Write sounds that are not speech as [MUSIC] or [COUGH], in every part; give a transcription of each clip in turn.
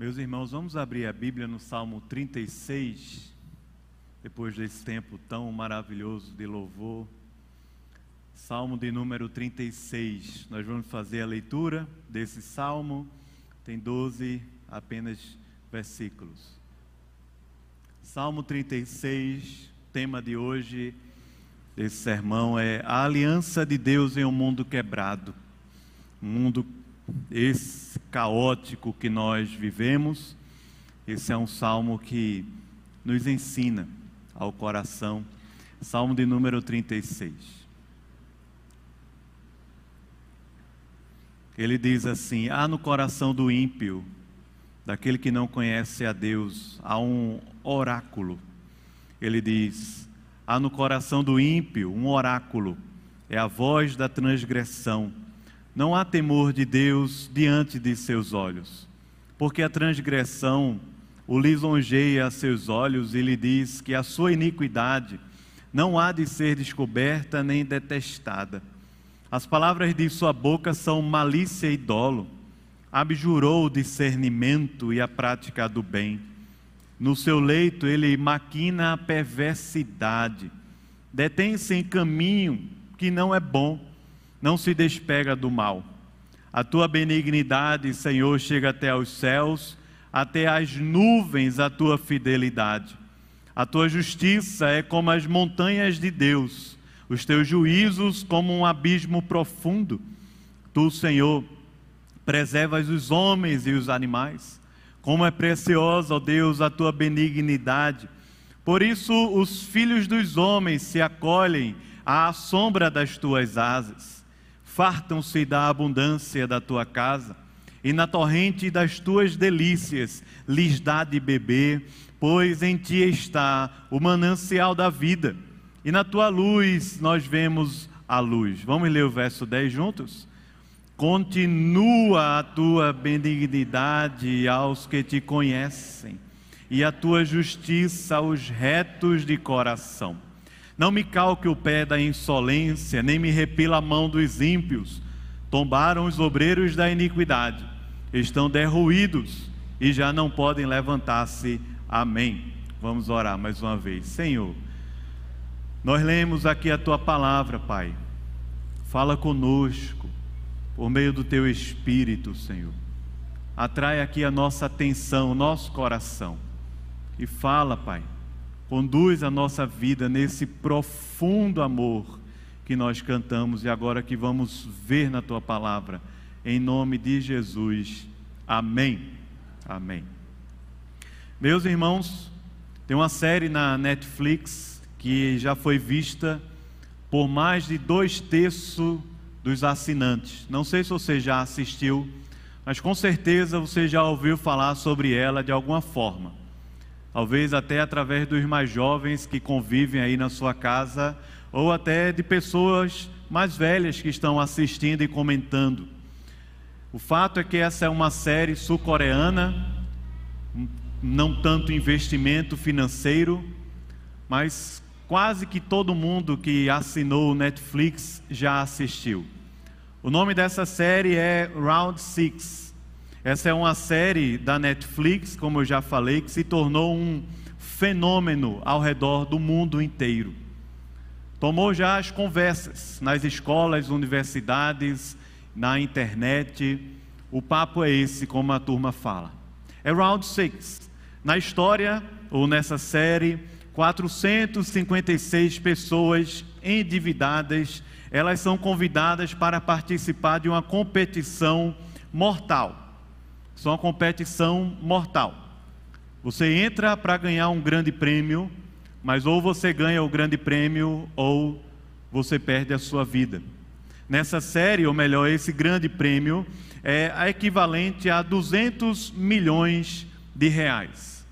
Meus irmãos, vamos abrir a Bíblia no Salmo 36, depois desse tempo tão maravilhoso de louvor. Salmo de número 36. Nós vamos fazer a leitura desse salmo, tem 12 apenas versículos. Salmo 36, tema de hoje desse sermão é a aliança de Deus em um mundo quebrado. Um mundo esse caótico que nós vivemos. Esse é um salmo que nos ensina ao coração. Salmo de número 36. Ele diz assim: Há no coração do ímpio, daquele que não conhece a Deus, há um oráculo. Ele diz: Há no coração do ímpio um oráculo, é a voz da transgressão não há temor de Deus diante de seus olhos, porque a transgressão o lisonjeia a seus olhos e lhe diz que a sua iniquidade não há de ser descoberta nem detestada. As palavras de sua boca são malícia e dolo. Abjurou o discernimento e a prática do bem. No seu leito ele maquina a perversidade. Detém-se em caminho que não é bom não se despega do mal. A tua benignidade, Senhor, chega até aos céus, até as nuvens a tua fidelidade. A tua justiça é como as montanhas de Deus, os teus juízos como um abismo profundo. Tu, Senhor, preservas os homens e os animais. Como é preciosa, ó Deus, a tua benignidade. Por isso os filhos dos homens se acolhem à sombra das tuas asas fartam-se da abundância da tua casa, e na torrente das tuas delícias lhes dá de beber, pois em ti está o manancial da vida, e na tua luz nós vemos a luz. Vamos ler o verso 10 juntos? Continua a tua benignidade aos que te conhecem, e a tua justiça aos retos de coração. Não me calque o pé da insolência, nem me repila a mão dos ímpios. Tombaram os obreiros da iniquidade, estão derruídos e já não podem levantar-se. Amém. Vamos orar mais uma vez. Senhor, nós lemos aqui a tua palavra, Pai. Fala conosco por meio do teu espírito, Senhor. Atrai aqui a nossa atenção, o nosso coração. E fala, Pai Conduz a nossa vida nesse profundo amor que nós cantamos e agora que vamos ver na tua palavra. Em nome de Jesus. Amém. Amém. Meus irmãos, tem uma série na Netflix que já foi vista por mais de dois terços dos assinantes. Não sei se você já assistiu, mas com certeza você já ouviu falar sobre ela de alguma forma talvez até através dos mais jovens que convivem aí na sua casa, ou até de pessoas mais velhas que estão assistindo e comentando. O fato é que essa é uma série sul-coreana, não tanto investimento financeiro, mas quase que todo mundo que assinou o Netflix já assistiu. O nome dessa série é Round Six. Essa é uma série da Netflix, como eu já falei, que se tornou um fenômeno ao redor do mundo inteiro. Tomou já as conversas nas escolas, universidades, na internet. O papo é esse, como a turma fala. É Round Six. Na história, ou nessa série, 456 pessoas endividadas, elas são convidadas para participar de uma competição mortal são uma competição mortal. Você entra para ganhar um grande prêmio, mas ou você ganha o grande prêmio ou você perde a sua vida. Nessa série, ou melhor, esse grande prêmio é equivalente a 200 milhões de reais.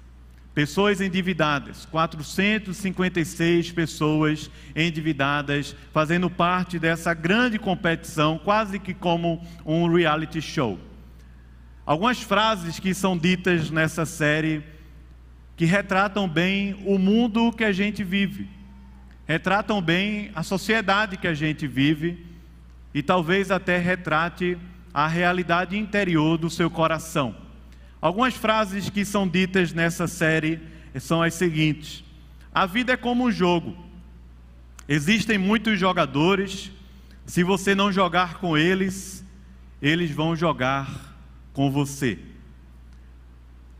Pessoas endividadas, 456 pessoas endividadas, fazendo parte dessa grande competição, quase que como um reality show. Algumas frases que são ditas nessa série que retratam bem o mundo que a gente vive, retratam bem a sociedade que a gente vive e talvez até retrate a realidade interior do seu coração. Algumas frases que são ditas nessa série são as seguintes: A vida é como um jogo. Existem muitos jogadores, se você não jogar com eles, eles vão jogar com você.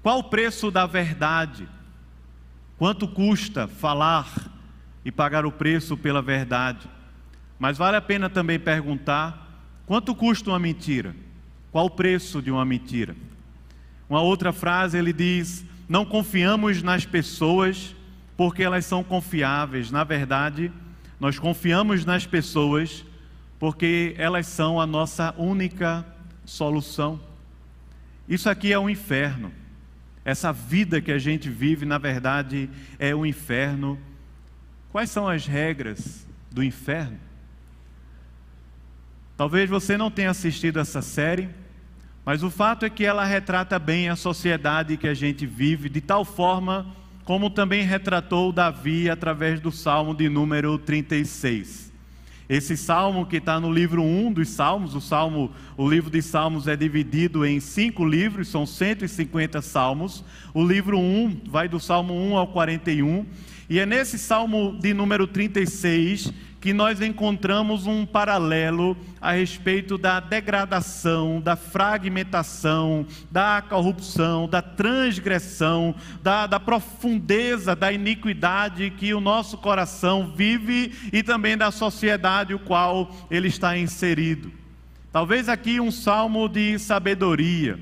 Qual o preço da verdade? Quanto custa falar e pagar o preço pela verdade? Mas vale a pena também perguntar: quanto custa uma mentira? Qual o preço de uma mentira? Uma outra frase ele diz: Não confiamos nas pessoas porque elas são confiáveis. Na verdade, nós confiamos nas pessoas porque elas são a nossa única solução. Isso aqui é um inferno. Essa vida que a gente vive, na verdade, é um inferno. Quais são as regras do inferno? Talvez você não tenha assistido essa série. Mas o fato é que ela retrata bem a sociedade que a gente vive, de tal forma como também retratou Davi através do Salmo de número 36. Esse salmo que está no livro 1 dos Salmos, o salmo, o livro de Salmos é dividido em cinco livros, são 150 salmos. O livro 1 vai do Salmo 1 ao 41, e é nesse salmo de número 36 que nós encontramos um paralelo a respeito da degradação, da fragmentação, da corrupção, da transgressão, da, da profundeza da iniquidade que o nosso coração vive e também da sociedade o qual ele está inserido. Talvez aqui um salmo de sabedoria.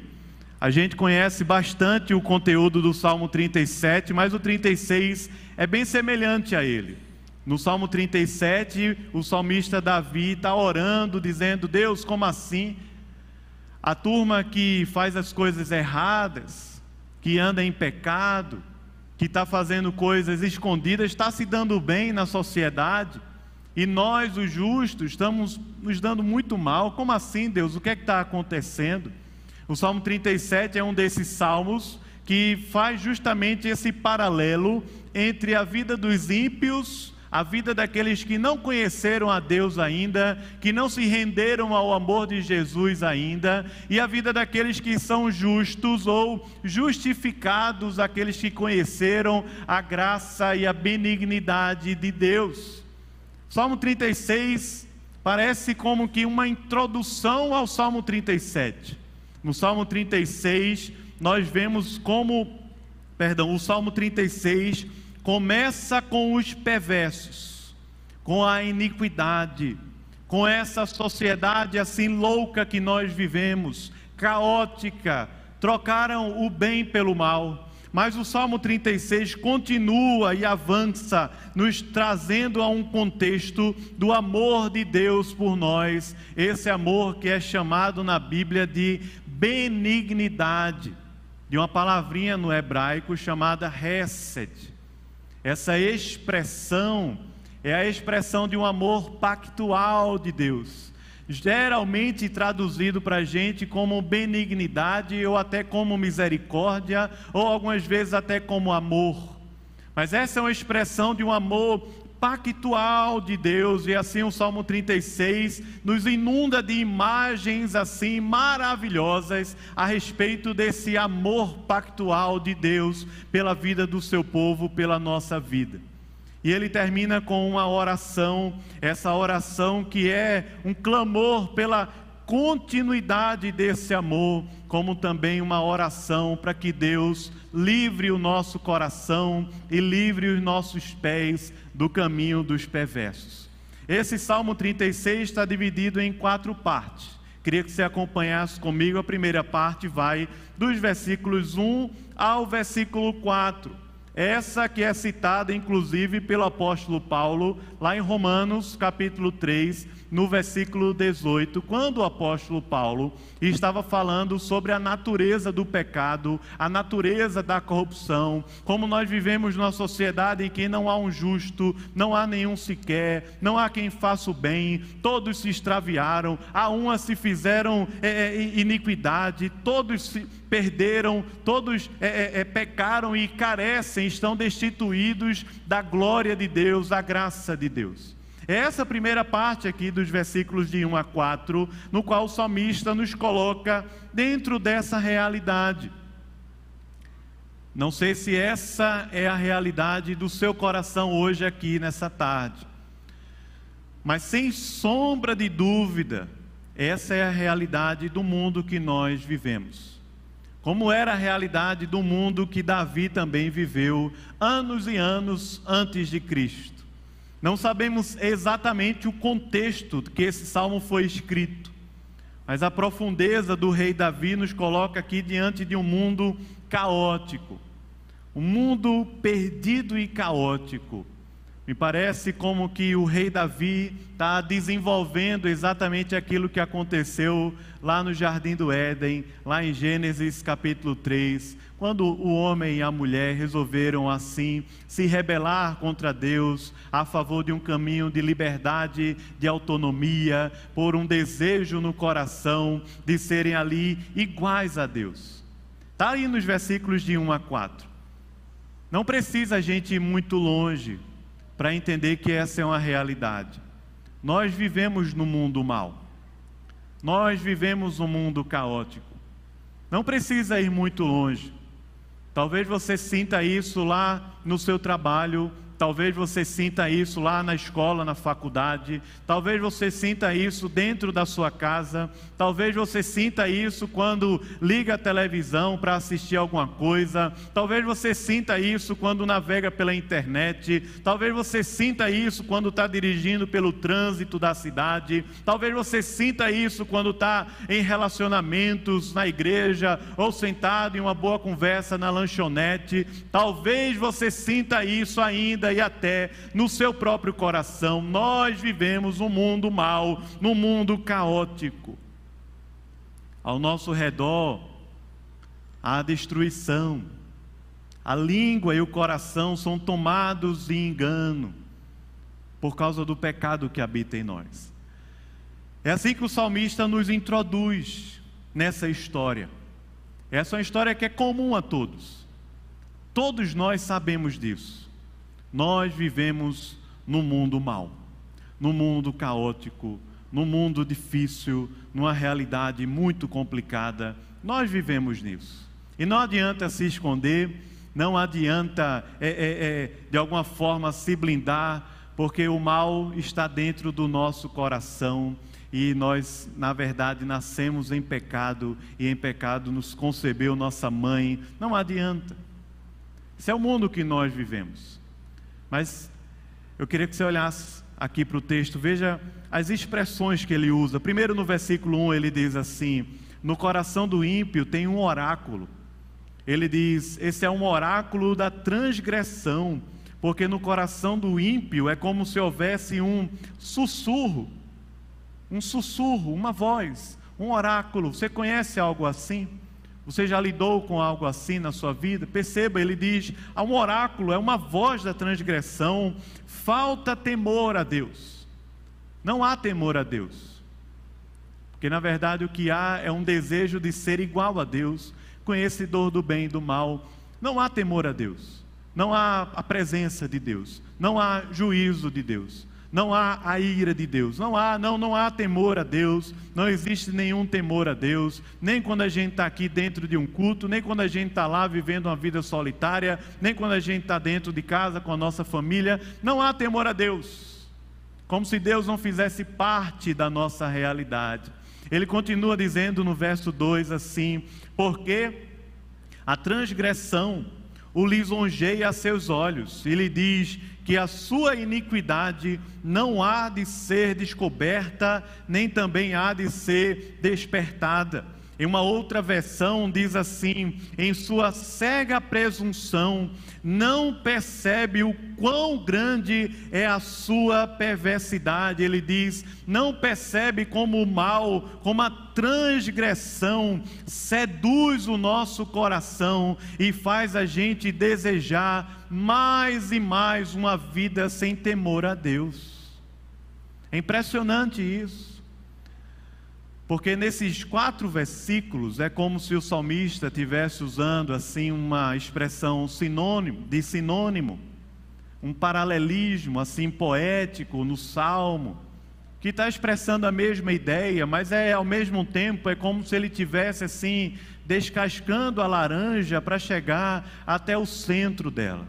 A gente conhece bastante o conteúdo do Salmo 37, mas o 36 é bem semelhante a ele. No Salmo 37, o salmista Davi está orando, dizendo: Deus, como assim? A turma que faz as coisas erradas, que anda em pecado, que está fazendo coisas escondidas, está se dando bem na sociedade, e nós, os justos, estamos nos dando muito mal. Como assim, Deus? O que é que está acontecendo? O Salmo 37 é um desses salmos que faz justamente esse paralelo entre a vida dos ímpios a vida daqueles que não conheceram a Deus ainda, que não se renderam ao amor de Jesus ainda, e a vida daqueles que são justos ou justificados, aqueles que conheceram a graça e a benignidade de Deus. Salmo 36 parece como que uma introdução ao Salmo 37. No Salmo 36, nós vemos como, perdão, o Salmo 36 começa com os perversos, com a iniquidade, com essa sociedade assim louca que nós vivemos, caótica, trocaram o bem pelo mal. Mas o Salmo 36 continua e avança, nos trazendo a um contexto do amor de Deus por nós, esse amor que é chamado na Bíblia de benignidade, de uma palavrinha no hebraico chamada hesed essa expressão é a expressão de um amor pactual de Deus, geralmente traduzido para a gente como benignidade ou até como misericórdia, ou algumas vezes até como amor. Mas essa é uma expressão de um amor pactual de Deus, e assim o Salmo 36 nos inunda de imagens assim maravilhosas a respeito desse amor pactual de Deus pela vida do seu povo, pela nossa vida. E ele termina com uma oração, essa oração que é um clamor pela continuidade desse amor, como também uma oração para que Deus livre o nosso coração e livre os nossos pés do caminho dos perversos. Esse Salmo 36 está dividido em quatro partes. Queria que você acompanhasse comigo. A primeira parte vai dos versículos 1 ao versículo 4 essa que é citada inclusive pelo apóstolo Paulo, lá em Romanos capítulo 3, no versículo 18, quando o apóstolo Paulo estava falando sobre a natureza do pecado, a natureza da corrupção, como nós vivemos numa sociedade em que não há um justo, não há nenhum sequer, não há quem faça o bem, todos se extraviaram, a uma se fizeram é, é iniquidade, todos se perderam, todos é, é, é, pecaram e carecem, estão destituídos da glória de Deus, da graça de Deus. Essa primeira parte aqui dos versículos de 1 a 4, no qual o salmista nos coloca dentro dessa realidade. Não sei se essa é a realidade do seu coração hoje aqui nessa tarde. Mas sem sombra de dúvida, essa é a realidade do mundo que nós vivemos. Como era a realidade do mundo que Davi também viveu anos e anos antes de Cristo. Não sabemos exatamente o contexto que esse salmo foi escrito, mas a profundeza do rei Davi nos coloca aqui diante de um mundo caótico, um mundo perdido e caótico. Me parece como que o rei Davi está desenvolvendo exatamente aquilo que aconteceu lá no Jardim do Éden, lá em Gênesis capítulo 3, quando o homem e a mulher resolveram assim se rebelar contra Deus a favor de um caminho de liberdade, de autonomia, por um desejo no coração de serem ali iguais a Deus. Está aí nos versículos de 1 a 4. Não precisa a gente ir muito longe para entender que essa é uma realidade. Nós vivemos no mundo mal. Nós vivemos um mundo caótico. Não precisa ir muito longe. Talvez você sinta isso lá no seu trabalho, Talvez você sinta isso lá na escola, na faculdade. Talvez você sinta isso dentro da sua casa. Talvez você sinta isso quando liga a televisão para assistir alguma coisa. Talvez você sinta isso quando navega pela internet. Talvez você sinta isso quando está dirigindo pelo trânsito da cidade. Talvez você sinta isso quando está em relacionamentos na igreja ou sentado em uma boa conversa na lanchonete. Talvez você sinta isso ainda vida e até no seu próprio coração. Nós vivemos um mundo mau, num mundo caótico. Ao nosso redor, há destruição. A língua e o coração são tomados de engano por causa do pecado que habita em nós. É assim que o salmista nos introduz nessa história. Essa é uma história que é comum a todos. Todos nós sabemos disso. Nós vivemos num mundo mau, num mundo caótico, num mundo difícil, numa realidade muito complicada. Nós vivemos nisso. E não adianta se esconder, não adianta, é, é, é, de alguma forma, se blindar, porque o mal está dentro do nosso coração e nós, na verdade, nascemos em pecado e em pecado nos concebeu nossa mãe. Não adianta. Esse é o mundo que nós vivemos. Mas eu queria que você olhasse aqui para o texto, veja as expressões que ele usa. Primeiro, no versículo 1, ele diz assim: No coração do ímpio tem um oráculo. Ele diz: Esse é um oráculo da transgressão, porque no coração do ímpio é como se houvesse um sussurro, um sussurro, uma voz, um oráculo. Você conhece algo assim? Você já lidou com algo assim na sua vida? Perceba, ele diz: há um oráculo, é uma voz da transgressão, falta temor a Deus. Não há temor a Deus. Porque na verdade o que há é um desejo de ser igual a Deus, conhecedor do bem e do mal. Não há temor a Deus. Não há a presença de Deus. Não há juízo de Deus não há a ira de Deus, não há, não, não há temor a Deus, não existe nenhum temor a Deus, nem quando a gente está aqui dentro de um culto, nem quando a gente está lá vivendo uma vida solitária, nem quando a gente está dentro de casa com a nossa família, não há temor a Deus, como se Deus não fizesse parte da nossa realidade. Ele continua dizendo no verso 2 assim: porque a transgressão o lisonjeia a seus olhos, e lhe diz: que a sua iniquidade não há de ser descoberta, nem também há de ser despertada. Em uma outra versão diz assim: em sua cega presunção, não percebe o quão grande é a sua perversidade. Ele diz: não percebe como o mal, como a transgressão seduz o nosso coração e faz a gente desejar mais e mais uma vida sem temor a Deus. É impressionante isso. Porque nesses quatro versículos é como se o salmista tivesse usando assim uma expressão sinônimo, de sinônimo, um paralelismo assim poético no salmo, que está expressando a mesma ideia, mas é ao mesmo tempo é como se ele tivesse assim descascando a laranja para chegar até o centro dela.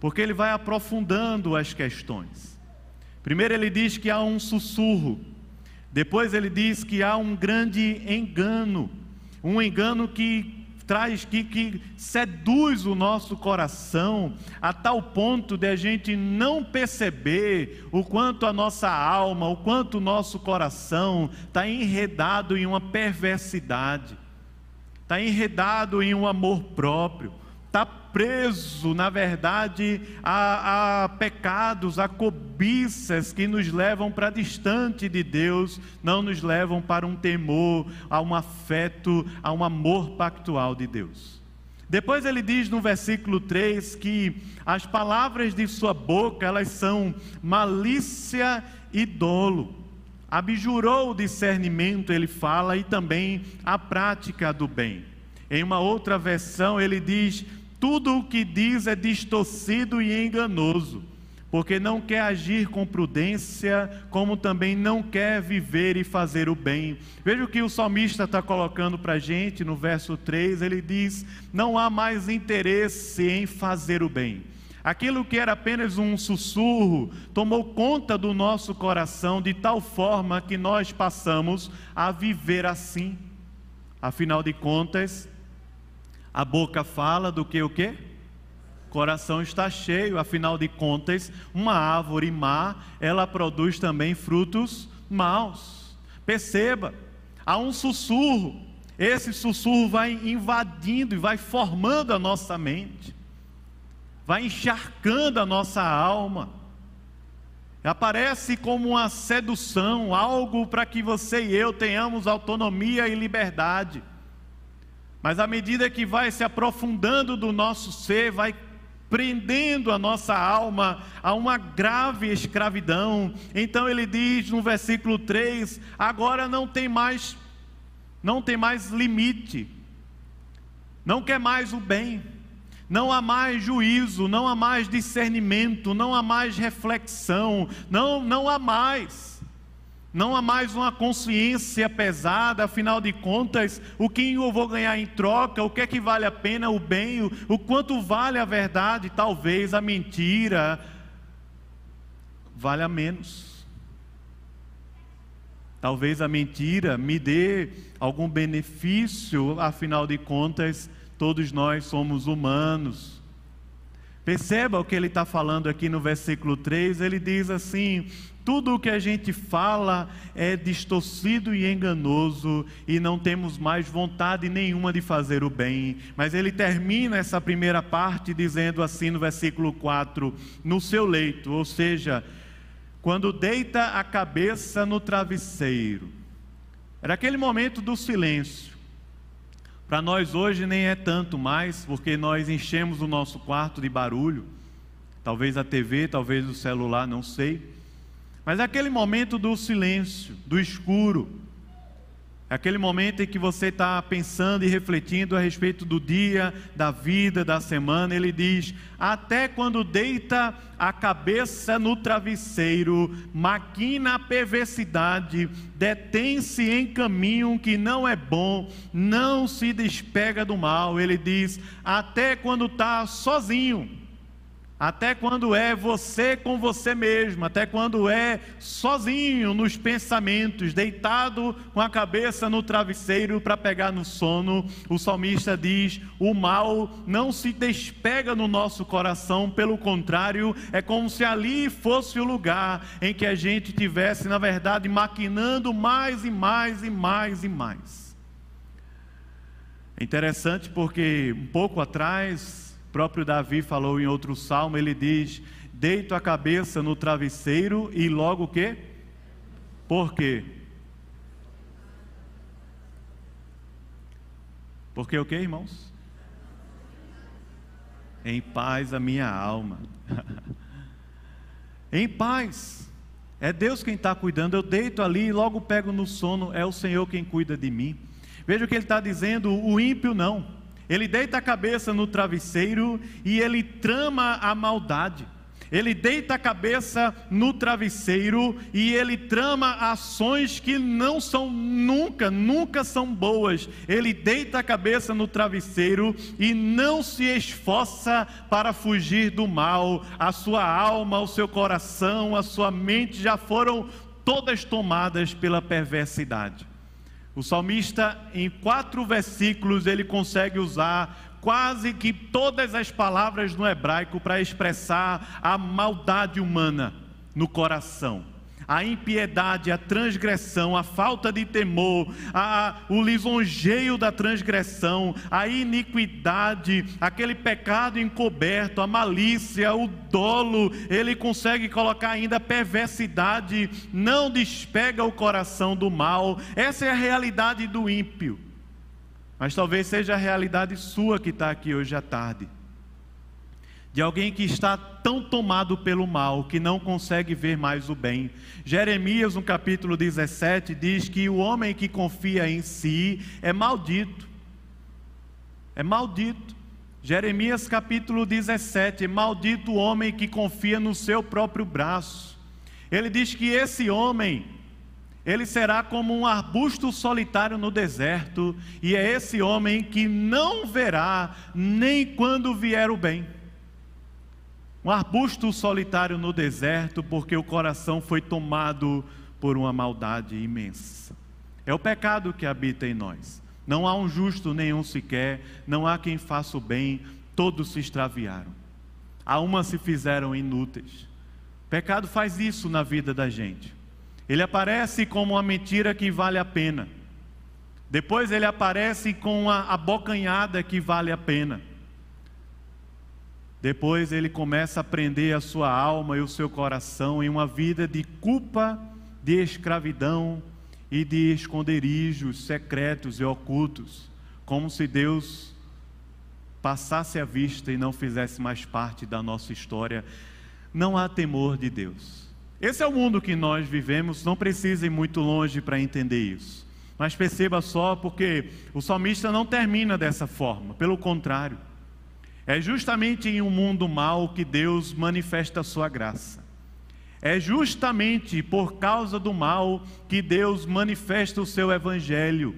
Porque ele vai aprofundando as questões. Primeiro ele diz que há um sussurro, depois ele diz que há um grande engano, um engano que traz que, que seduz o nosso coração a tal ponto de a gente não perceber o quanto a nossa alma, o quanto o nosso coração está enredado em uma perversidade, está enredado em um amor próprio, está preso, na verdade, a, a, pecados, a cobiças que nos levam para distante de Deus, não nos levam para um temor, a um afeto, a um amor pactual de Deus. Depois ele diz no versículo 3 que as palavras de sua boca, elas são malícia e dolo. Abjurou o discernimento, ele fala, e também a prática do bem. Em uma outra versão, ele diz tudo o que diz é distorcido e enganoso, porque não quer agir com prudência, como também não quer viver e fazer o bem. Veja o que o salmista está colocando para a gente no verso 3: ele diz: Não há mais interesse em fazer o bem. Aquilo que era apenas um sussurro tomou conta do nosso coração de tal forma que nós passamos a viver assim. Afinal de contas, a boca fala do que o quê? Coração está cheio, afinal de contas, uma árvore má, ela produz também frutos maus. Perceba, há um sussurro. Esse sussurro vai invadindo e vai formando a nossa mente. Vai encharcando a nossa alma. Aparece como uma sedução, algo para que você e eu tenhamos autonomia e liberdade. Mas à medida que vai se aprofundando do nosso ser, vai prendendo a nossa alma a uma grave escravidão. Então ele diz no versículo 3: agora não tem mais não tem mais limite. Não quer mais o bem. Não há mais juízo, não há mais discernimento, não há mais reflexão, não não há mais não há mais uma consciência pesada, afinal de contas, o que eu vou ganhar em troca, o que é que vale a pena, o bem, o, o quanto vale a verdade, talvez a mentira, vale a menos. Talvez a mentira me dê algum benefício, afinal de contas, todos nós somos humanos. Perceba o que ele está falando aqui no versículo 3, ele diz assim: tudo o que a gente fala é distorcido e enganoso e não temos mais vontade nenhuma de fazer o bem. Mas ele termina essa primeira parte dizendo assim no versículo 4: no seu leito, ou seja, quando deita a cabeça no travesseiro. Era aquele momento do silêncio. Para nós hoje nem é tanto mais, porque nós enchemos o nosso quarto de barulho. Talvez a TV, talvez o celular, não sei. Mas é aquele momento do silêncio, do escuro, é aquele momento em que você está pensando e refletindo a respeito do dia, da vida, da semana. Ele diz: Até quando deita a cabeça no travesseiro, maquina a perversidade, detém-se em caminho que não é bom, não se despega do mal. Ele diz: Até quando está sozinho até quando é você com você mesmo, até quando é sozinho nos pensamentos, deitado com a cabeça no travesseiro para pegar no sono, o salmista diz: o mal não se despega no nosso coração, pelo contrário, é como se ali fosse o lugar em que a gente tivesse, na verdade, maquinando mais e mais e mais e mais. É interessante porque um pouco atrás próprio Davi falou em outro salmo, ele diz: Deito a cabeça no travesseiro e logo o quê? Por quê? Porque o que, irmãos? Em paz a minha alma. [LAUGHS] em paz. É Deus quem está cuidando. Eu deito ali e logo pego no sono. É o Senhor quem cuida de mim. Veja o que ele está dizendo: o ímpio não. Ele deita a cabeça no travesseiro e ele trama a maldade. ele deita a cabeça no travesseiro e ele trama ações que não são nunca, nunca são boas. Ele deita a cabeça no travesseiro e não se esforça para fugir do mal. A sua alma, o seu coração, a sua mente já foram todas tomadas pela perversidade. O salmista, em quatro versículos, ele consegue usar quase que todas as palavras no hebraico para expressar a maldade humana no coração. A impiedade, a transgressão, a falta de temor, a, o lisonjeio da transgressão, a iniquidade, aquele pecado encoberto, a malícia, o dolo, ele consegue colocar ainda perversidade, não despega o coração do mal. Essa é a realidade do ímpio. Mas talvez seja a realidade sua que está aqui hoje à tarde. De alguém que está tão tomado pelo mal que não consegue ver mais o bem. Jeremias, no capítulo 17, diz que o homem que confia em si é maldito. É maldito. Jeremias capítulo 17: Maldito o homem que confia no seu próprio braço. Ele diz que esse homem ele será como um arbusto solitário no deserto, e é esse homem que não verá nem quando vier o bem. Um arbusto solitário no deserto, porque o coração foi tomado por uma maldade imensa. É o pecado que habita em nós. Não há um justo nenhum sequer, não há quem faça o bem, todos se extraviaram. A uma se fizeram inúteis. O pecado faz isso na vida da gente. Ele aparece como uma mentira que vale a pena. Depois ele aparece com a abocanhada que vale a pena. Depois ele começa a prender a sua alma e o seu coração em uma vida de culpa, de escravidão e de esconderijos secretos e ocultos, como se Deus passasse a vista e não fizesse mais parte da nossa história. Não há temor de Deus. Esse é o mundo que nós vivemos, não precisa ir muito longe para entender isso. Mas perceba só, porque o salmista não termina dessa forma, pelo contrário. É justamente em um mundo mau que Deus manifesta a sua graça. É justamente por causa do mal que Deus manifesta o seu evangelho.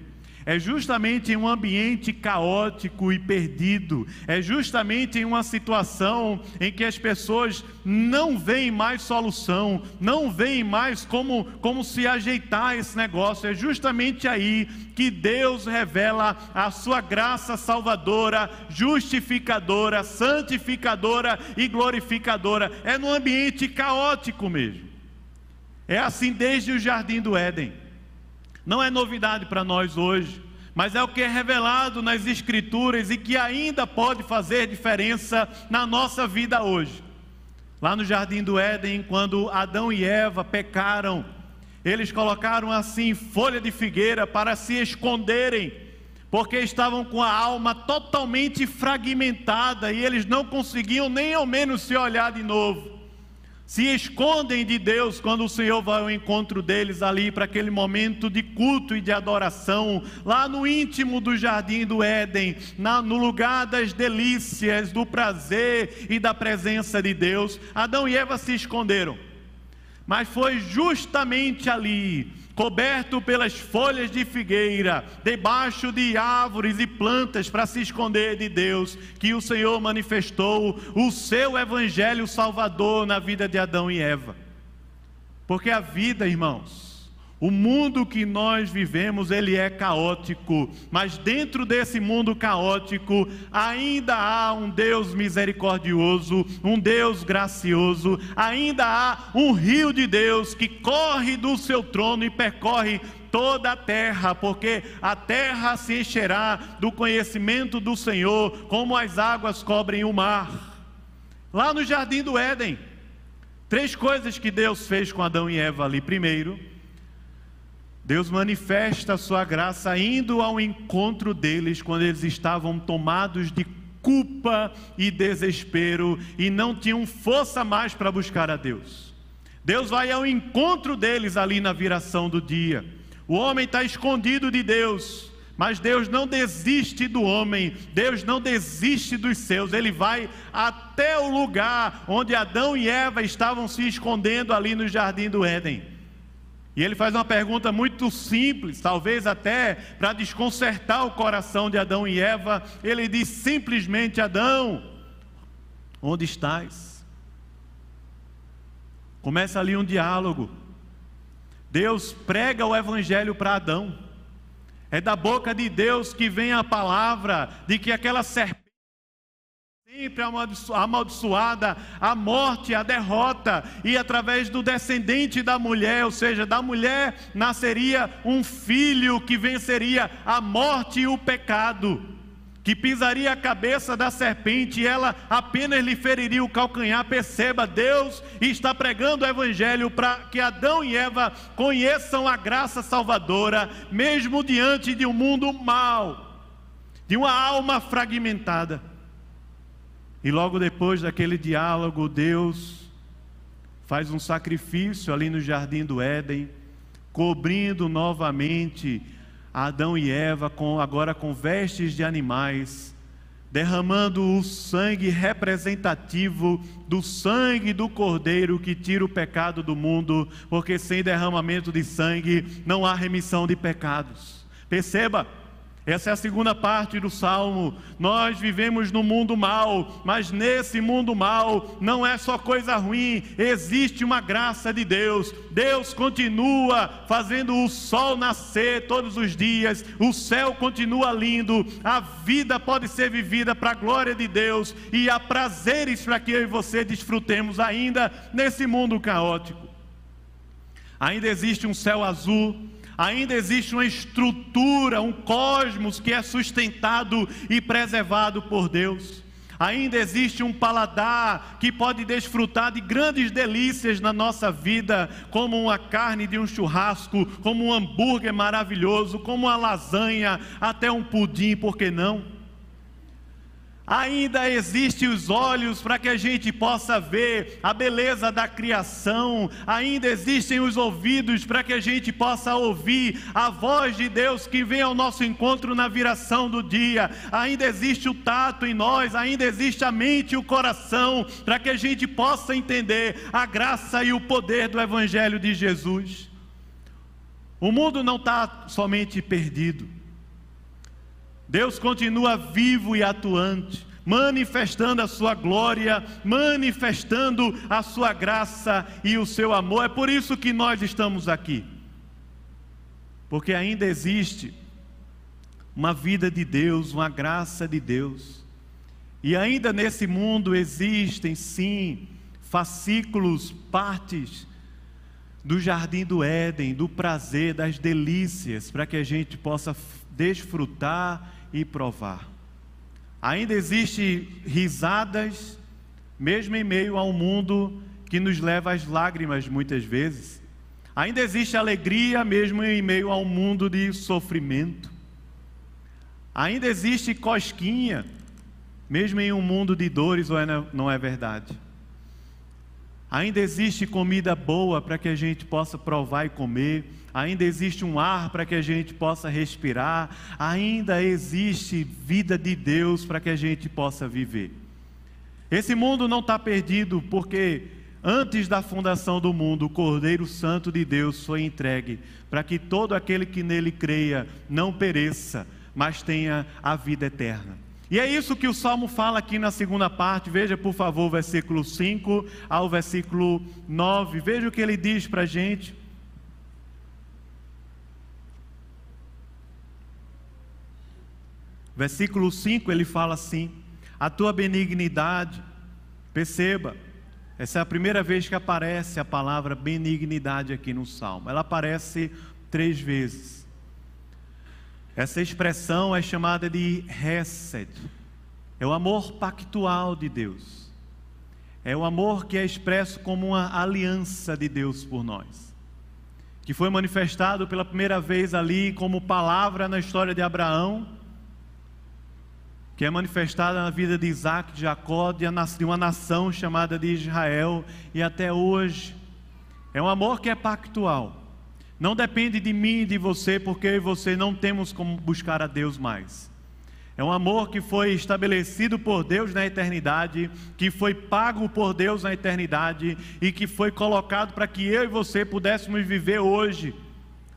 É justamente em um ambiente caótico e perdido, é justamente em uma situação em que as pessoas não veem mais solução, não veem mais como, como se ajeitar esse negócio. É justamente aí que Deus revela a sua graça salvadora, justificadora, santificadora e glorificadora. É no ambiente caótico mesmo. É assim desde o jardim do Éden. Não é novidade para nós hoje, mas é o que é revelado nas Escrituras e que ainda pode fazer diferença na nossa vida hoje. Lá no jardim do Éden, quando Adão e Eva pecaram, eles colocaram assim folha de figueira para se esconderem, porque estavam com a alma totalmente fragmentada e eles não conseguiam nem ao menos se olhar de novo se escondem de Deus quando o Senhor vai ao encontro deles ali para aquele momento de culto e de adoração, lá no íntimo do jardim do Éden, na, no lugar das delícias, do prazer e da presença de Deus. Adão e Eva se esconderam, mas foi justamente ali coberto pelas folhas de figueira, debaixo de árvores e plantas para se esconder de Deus, que o Senhor manifestou o seu evangelho salvador na vida de Adão e Eva. Porque a vida, irmãos, o mundo que nós vivemos, ele é caótico, mas dentro desse mundo caótico ainda há um Deus misericordioso, um Deus gracioso, ainda há um rio de Deus que corre do seu trono e percorre toda a terra, porque a terra se encherá do conhecimento do Senhor, como as águas cobrem o mar. Lá no jardim do Éden, três coisas que Deus fez com Adão e Eva ali. Primeiro, Deus manifesta a sua graça indo ao encontro deles quando eles estavam tomados de culpa e desespero e não tinham força mais para buscar a Deus. Deus vai ao encontro deles ali na viração do dia. O homem está escondido de Deus, Mas Deus não desiste do homem, Deus não desiste dos seus, ele vai até o lugar onde Adão e Eva estavam se escondendo ali no jardim do Éden. E ele faz uma pergunta muito simples, talvez até para desconcertar o coração de Adão e Eva. Ele diz simplesmente: Adão, onde estás? Começa ali um diálogo. Deus prega o evangelho para Adão. É da boca de Deus que vem a palavra de que aquela serpente sempre amaldiçoada, a morte, a derrota, e através do descendente da mulher, ou seja, da mulher, nasceria um filho que venceria a morte e o pecado que pisaria a cabeça da serpente e ela apenas lhe feriria o calcanhar. Perceba, Deus está pregando o Evangelho para que Adão e Eva conheçam a graça salvadora, mesmo diante de um mundo mau, de uma alma fragmentada. E logo depois daquele diálogo, Deus faz um sacrifício ali no jardim do Éden, cobrindo novamente Adão e Eva, com, agora com vestes de animais, derramando o sangue representativo do sangue do Cordeiro que tira o pecado do mundo, porque sem derramamento de sangue não há remissão de pecados. Perceba, essa é a segunda parte do salmo. Nós vivemos no mundo mal, mas nesse mundo mal não é só coisa ruim, existe uma graça de Deus. Deus continua fazendo o sol nascer todos os dias, o céu continua lindo, a vida pode ser vivida para a glória de Deus e há prazeres para que eu e você desfrutemos ainda nesse mundo caótico. Ainda existe um céu azul ainda existe uma estrutura, um cosmos que é sustentado e preservado por Deus. Ainda existe um paladar que pode desfrutar de grandes delícias na nossa vida, como uma carne de um churrasco, como um hambúrguer maravilhoso, como uma lasanha, até um pudim, por que não? Ainda existem os olhos para que a gente possa ver a beleza da criação, ainda existem os ouvidos para que a gente possa ouvir a voz de Deus que vem ao nosso encontro na viração do dia, ainda existe o tato em nós, ainda existe a mente e o coração para que a gente possa entender a graça e o poder do Evangelho de Jesus. O mundo não está somente perdido, Deus continua vivo e atuante, manifestando a sua glória, manifestando a sua graça e o seu amor. É por isso que nós estamos aqui. Porque ainda existe uma vida de Deus, uma graça de Deus. E ainda nesse mundo existem, sim, fascículos, partes do jardim do Éden, do prazer, das delícias, para que a gente possa desfrutar e provar. Ainda existem risadas, mesmo em meio a um mundo que nos leva às lágrimas muitas vezes. Ainda existe alegria, mesmo em meio a um mundo de sofrimento. Ainda existe cosquinha, mesmo em um mundo de dores, ou é, não é verdade? Ainda existe comida boa para que a gente possa provar e comer, ainda existe um ar para que a gente possa respirar, ainda existe vida de Deus para que a gente possa viver. Esse mundo não está perdido porque antes da fundação do mundo, o Cordeiro Santo de Deus foi entregue para que todo aquele que nele creia não pereça, mas tenha a vida eterna. E é isso que o Salmo fala aqui na segunda parte. Veja, por favor, versículo 5 ao versículo 9. Veja o que ele diz para a gente. Versículo 5 ele fala assim: A tua benignidade, perceba, essa é a primeira vez que aparece a palavra benignidade aqui no Salmo. Ela aparece três vezes. Essa expressão é chamada de Hesed. É o amor pactual de Deus. É o amor que é expresso como uma aliança de Deus por nós. Que foi manifestado pela primeira vez ali como palavra na história de Abraão, que é manifestada na vida de Isaac, de Jacó, de uma nação chamada de Israel, e até hoje. É um amor que é pactual Não depende de mim e de você, porque eu e você não temos como buscar a Deus mais. É um amor que foi estabelecido por Deus na eternidade, que foi pago por Deus na eternidade e que foi colocado para que eu e você pudéssemos viver hoje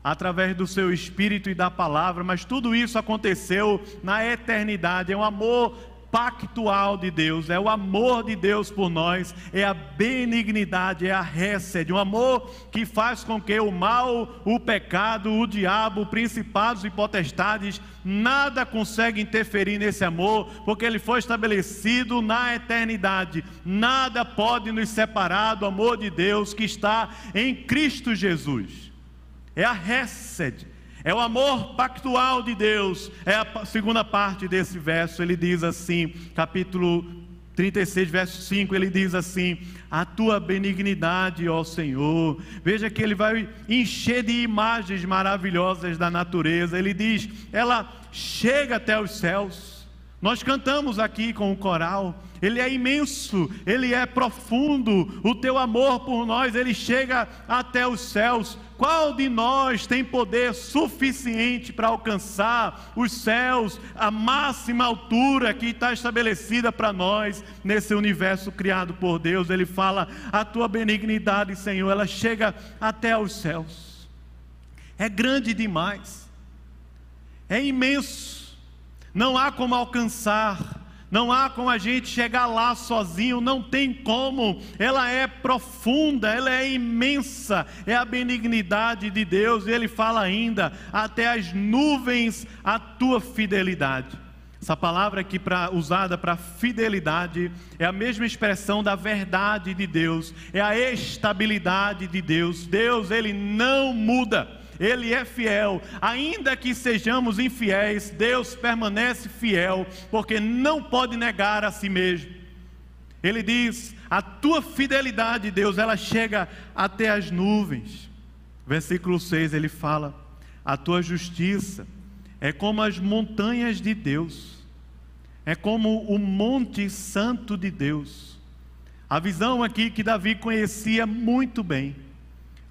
através do seu espírito e da palavra, mas tudo isso aconteceu na eternidade. É um amor pactual de Deus, é o amor de Deus por nós, é a benignidade, é a récede, um amor que faz com que o mal, o pecado, o diabo, principados e potestades, nada consegue interferir nesse amor, porque ele foi estabelecido na eternidade. Nada pode nos separar do amor de Deus que está em Cristo Jesus. É a récede, é o amor pactual de Deus. É a segunda parte desse verso. Ele diz assim, capítulo 36, verso 5, ele diz assim: A tua benignidade, ó Senhor. Veja que ele vai encher de imagens maravilhosas da natureza. Ele diz: Ela chega até os céus. Nós cantamos aqui com o coral. Ele é imenso, ele é profundo. O teu amor por nós, ele chega até os céus. Qual de nós tem poder suficiente para alcançar os céus, a máxima altura que está estabelecida para nós nesse universo criado por Deus? Ele fala: a tua benignidade, Senhor, ela chega até os céus. É grande demais, é imenso, não há como alcançar não há como a gente chegar lá sozinho, não tem como. Ela é profunda, ela é imensa, é a benignidade de Deus. E ele fala ainda: até as nuvens a tua fidelidade. Essa palavra aqui pra, usada para fidelidade é a mesma expressão da verdade de Deus, é a estabilidade de Deus. Deus, ele não muda. Ele é fiel, ainda que sejamos infiéis, Deus permanece fiel, porque não pode negar a si mesmo. Ele diz: A tua fidelidade, Deus, ela chega até as nuvens. Versículo 6 ele fala: A tua justiça é como as montanhas de Deus, é como o monte santo de Deus. A visão aqui que Davi conhecia muito bem,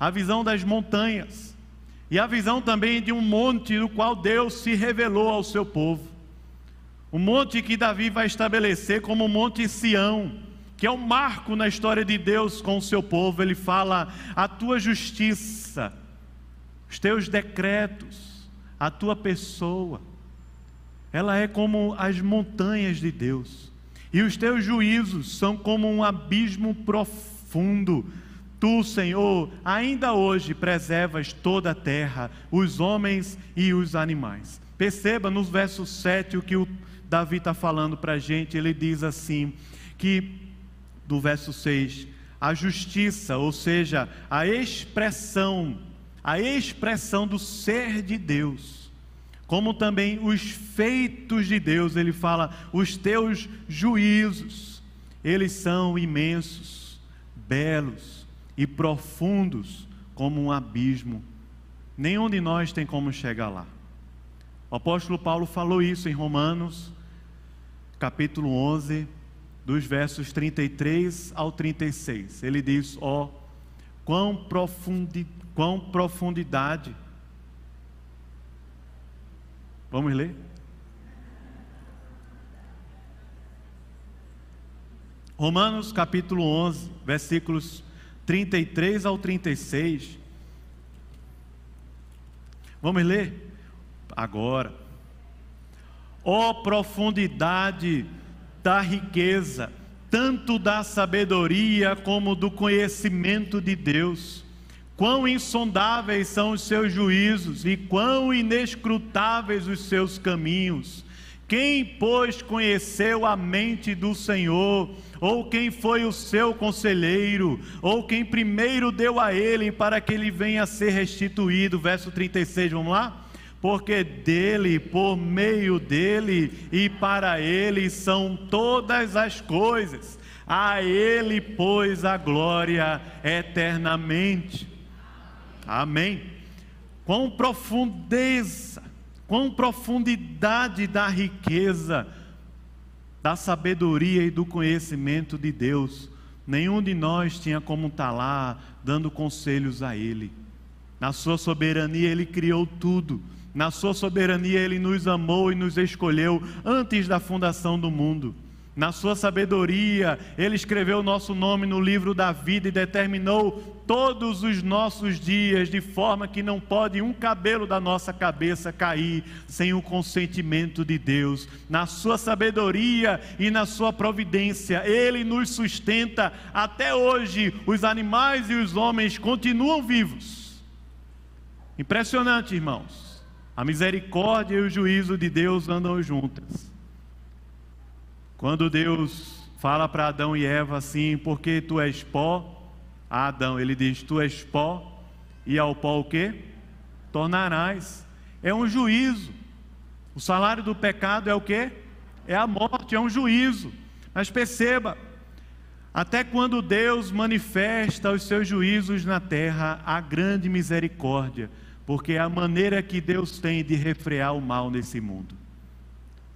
a visão das montanhas e a visão também de um monte no qual Deus se revelou ao seu povo. O monte que Davi vai estabelecer como o Monte Sião, que é um marco na história de Deus com o seu povo. Ele fala: a tua justiça, os teus decretos, a tua pessoa, ela é como as montanhas de Deus, e os teus juízos são como um abismo profundo Tu, Senhor, ainda hoje preservas toda a terra, os homens e os animais. Perceba no verso 7 o que o Davi está falando para a gente. Ele diz assim: que, do verso 6, a justiça, ou seja, a expressão, a expressão do ser de Deus, como também os feitos de Deus, ele fala, os teus juízos, eles são imensos, belos, e profundos como um abismo. Nenhum de nós tem como chegar lá. O apóstolo Paulo falou isso em Romanos, capítulo 11, dos versos 33 ao 36. Ele diz: Ó, oh, quão, profundi, quão profundidade. Vamos ler? Romanos capítulo 11, versículos 33 ao 36. Vamos ler? Agora. Ó oh, profundidade da riqueza, tanto da sabedoria como do conhecimento de Deus. Quão insondáveis são os seus juízos e quão inescrutáveis os seus caminhos. Quem, pois, conheceu a mente do Senhor? Ou quem foi o seu conselheiro? Ou quem primeiro deu a ele para que ele venha a ser restituído? Verso 36, vamos lá? Porque dele, por meio dele e para ele são todas as coisas. A ele, pois, a glória eternamente. Amém. Quão profundeza quão profundidade da riqueza, da sabedoria e do conhecimento de Deus. Nenhum de nós tinha como estar tá lá dando conselhos a Ele. Na sua soberania, Ele criou tudo. Na sua soberania, Ele nos amou e nos escolheu antes da fundação do mundo. Na sua sabedoria, Ele escreveu o nosso nome no livro da vida e determinou todos os nossos dias, de forma que não pode um cabelo da nossa cabeça cair sem o consentimento de Deus. Na sua sabedoria e na sua providência, Ele nos sustenta até hoje. Os animais e os homens continuam vivos. Impressionante, irmãos. A misericórdia e o juízo de Deus andam juntas. Quando Deus fala para Adão e Eva assim, porque tu és pó, a Adão, ele diz, tu és pó, e ao pó o que? Tornarás. É um juízo. O salário do pecado é o que? É a morte, é um juízo. Mas perceba, até quando Deus manifesta os seus juízos na terra, a grande misericórdia, porque é a maneira que Deus tem de refrear o mal nesse mundo.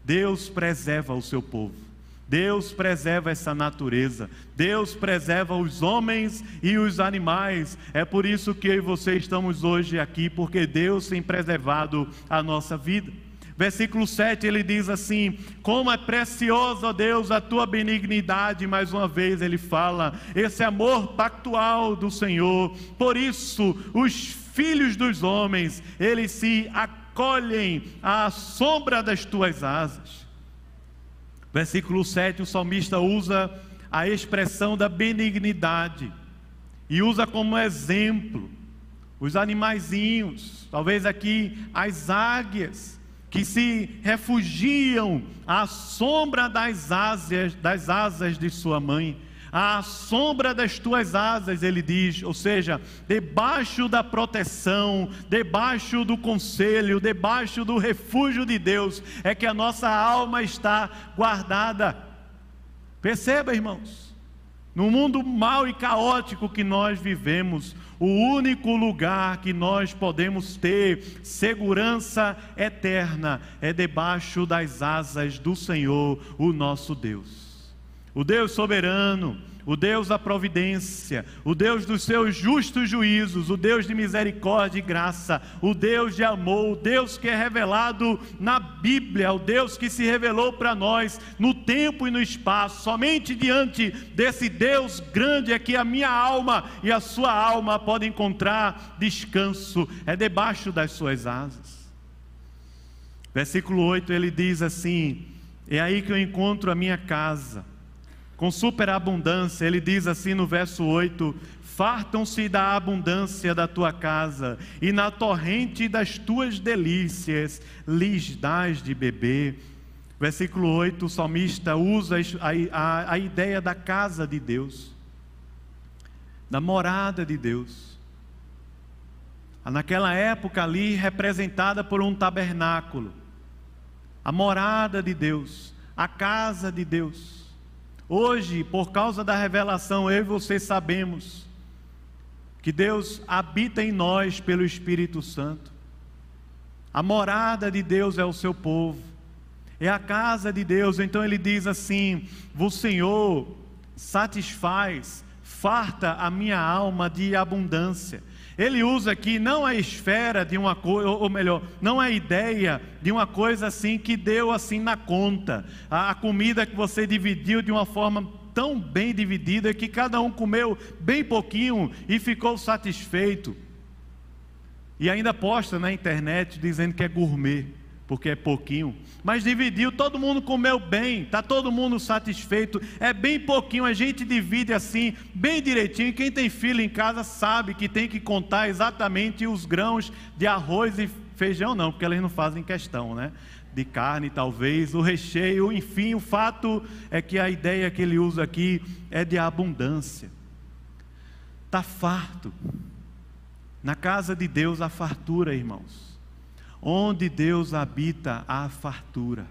Deus preserva o seu povo. Deus preserva essa natureza, Deus preserva os homens e os animais. É por isso que eu e você estamos hoje aqui, porque Deus tem preservado a nossa vida. Versículo 7 ele diz assim: Como é preciosa, Deus, a tua benignidade. Mais uma vez ele fala, esse amor pactual do Senhor. Por isso, os filhos dos homens, eles se acolhem à sombra das tuas asas. Versículo 7, o salmista usa a expressão da benignidade e usa como exemplo os animaizinhos, talvez aqui as águias, que se refugiam à sombra das asas, das asas de sua mãe à sombra das tuas asas, ele diz, ou seja, debaixo da proteção, debaixo do conselho, debaixo do refúgio de Deus, é que a nossa alma está guardada. Perceba, irmãos, no mundo mau e caótico que nós vivemos, o único lugar que nós podemos ter segurança eterna é debaixo das asas do Senhor, o nosso Deus o Deus soberano, o Deus da providência, o Deus dos seus justos juízos, o Deus de misericórdia e graça, o Deus de amor, o Deus que é revelado na Bíblia, o Deus que se revelou para nós no tempo e no espaço. Somente diante desse Deus grande é que a minha alma e a sua alma podem encontrar descanso, é debaixo das suas asas. Versículo 8 ele diz assim: É aí que eu encontro a minha casa com superabundância. Ele diz assim no verso 8: Fartam-se da abundância da tua casa, e na torrente das tuas delícias lhes dás de beber. Versículo 8, o salmista usa a, a, a ideia da casa de Deus, da morada de Deus. Naquela época ali, representada por um tabernáculo, a morada de Deus, a casa de Deus. Hoje, por causa da revelação, eu e você sabemos que Deus habita em nós pelo Espírito Santo. A morada de Deus é o seu povo, é a casa de Deus. Então ele diz assim: O Senhor satisfaz, farta a minha alma de abundância. Ele usa aqui não a esfera de uma coisa, ou melhor, não a ideia de uma coisa assim que deu assim na conta. A, a comida que você dividiu de uma forma tão bem dividida que cada um comeu bem pouquinho e ficou satisfeito. E ainda posta na internet dizendo que é gourmet porque é pouquinho, mas dividiu, todo mundo comeu bem, está todo mundo satisfeito, é bem pouquinho, a gente divide assim, bem direitinho. Quem tem filho em casa sabe que tem que contar exatamente os grãos de arroz e feijão, não, porque eles não fazem questão, né? De carne, talvez, o recheio, enfim, o fato é que a ideia que ele usa aqui é de abundância, está farto. Na casa de Deus a fartura, irmãos. Onde Deus habita a fartura,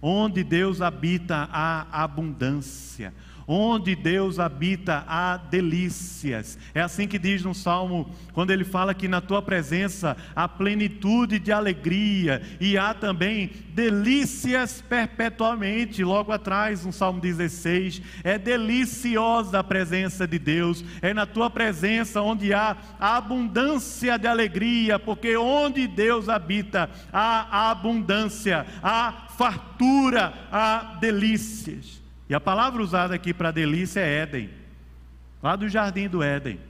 onde Deus habita a abundância, Onde Deus habita, há delícias. É assim que diz no Salmo, quando ele fala que na tua presença há plenitude de alegria e há também delícias perpetuamente. Logo atrás, no Salmo 16, é deliciosa a presença de Deus. É na tua presença onde há abundância de alegria, porque onde Deus habita, há abundância, há fartura, há delícias. E a palavra usada aqui para delícia é Éden, lá do jardim do Éden.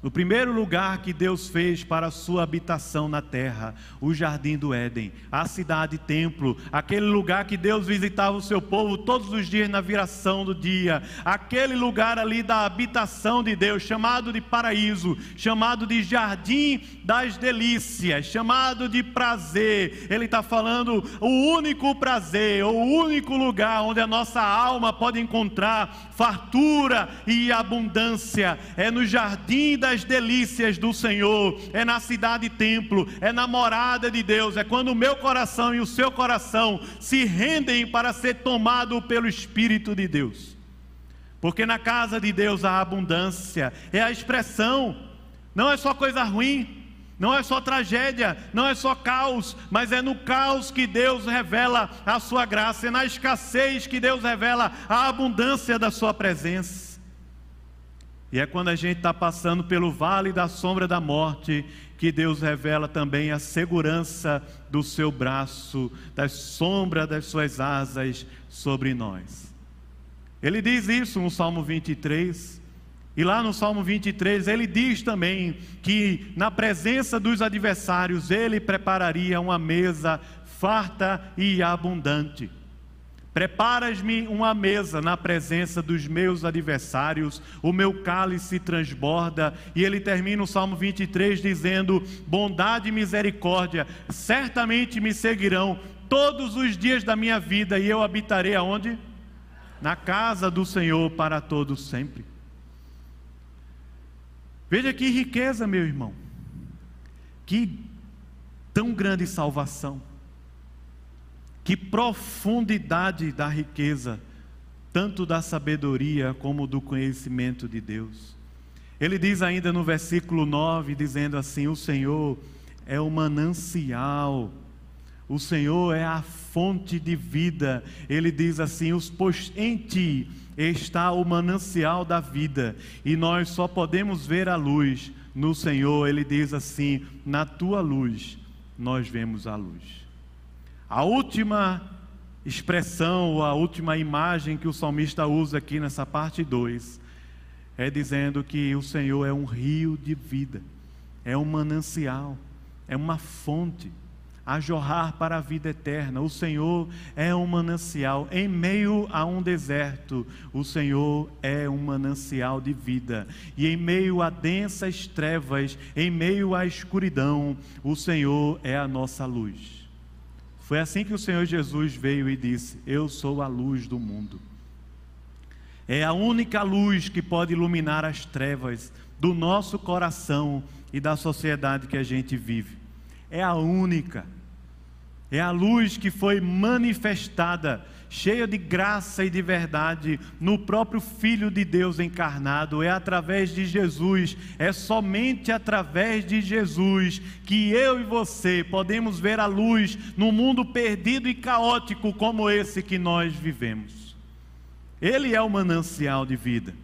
No primeiro lugar que Deus fez para a sua habitação na terra, o jardim do Éden, a cidade templo, aquele lugar que Deus visitava o seu povo todos os dias na viração do dia, aquele lugar ali da habitação de Deus, chamado de paraíso, chamado de jardim das delícias, chamado de prazer. Ele está falando o único prazer, o único lugar onde a nossa alma pode encontrar fartura e abundância, é no jardim da das delícias do Senhor, é na cidade templo, é na morada de Deus, é quando o meu coração e o seu coração se rendem para ser tomado pelo Espírito de Deus. Porque na casa de Deus a abundância é a expressão, não é só coisa ruim, não é só tragédia, não é só caos, mas é no caos que Deus revela a sua graça, é na escassez que Deus revela a abundância da sua presença. E é quando a gente está passando pelo vale da sombra da morte que Deus revela também a segurança do seu braço, da sombra das suas asas sobre nós. Ele diz isso no Salmo 23. E lá no Salmo 23 ele diz também que na presença dos adversários ele prepararia uma mesa farta e abundante. Preparas-me uma mesa na presença dos meus adversários, o meu cálice transborda. E ele termina o Salmo 23 dizendo: Bondade e misericórdia certamente me seguirão todos os dias da minha vida, e eu habitarei aonde? Na casa do Senhor para todos sempre. Veja que riqueza, meu irmão. Que tão grande salvação. Que profundidade da riqueza, tanto da sabedoria como do conhecimento de Deus. Ele diz ainda no versículo 9, dizendo assim: O Senhor é o manancial, o Senhor é a fonte de vida. Ele diz assim: os, pois em ti está o manancial da vida, e nós só podemos ver a luz no Senhor. Ele diz assim: na tua luz nós vemos a luz. A última expressão, a última imagem que o salmista usa aqui nessa parte 2, é dizendo que o Senhor é um rio de vida, é um manancial, é uma fonte a jorrar para a vida eterna. O Senhor é um manancial em meio a um deserto. O Senhor é um manancial de vida. E em meio a densas trevas, em meio à escuridão, o Senhor é a nossa luz. Foi assim que o Senhor Jesus veio e disse: Eu sou a luz do mundo. É a única luz que pode iluminar as trevas do nosso coração e da sociedade que a gente vive. É a única. É a luz que foi manifestada cheia de graça e de verdade no próprio Filho de Deus encarnado. É através de Jesus, é somente através de Jesus que eu e você podemos ver a luz no mundo perdido e caótico como esse que nós vivemos. Ele é o manancial de vida.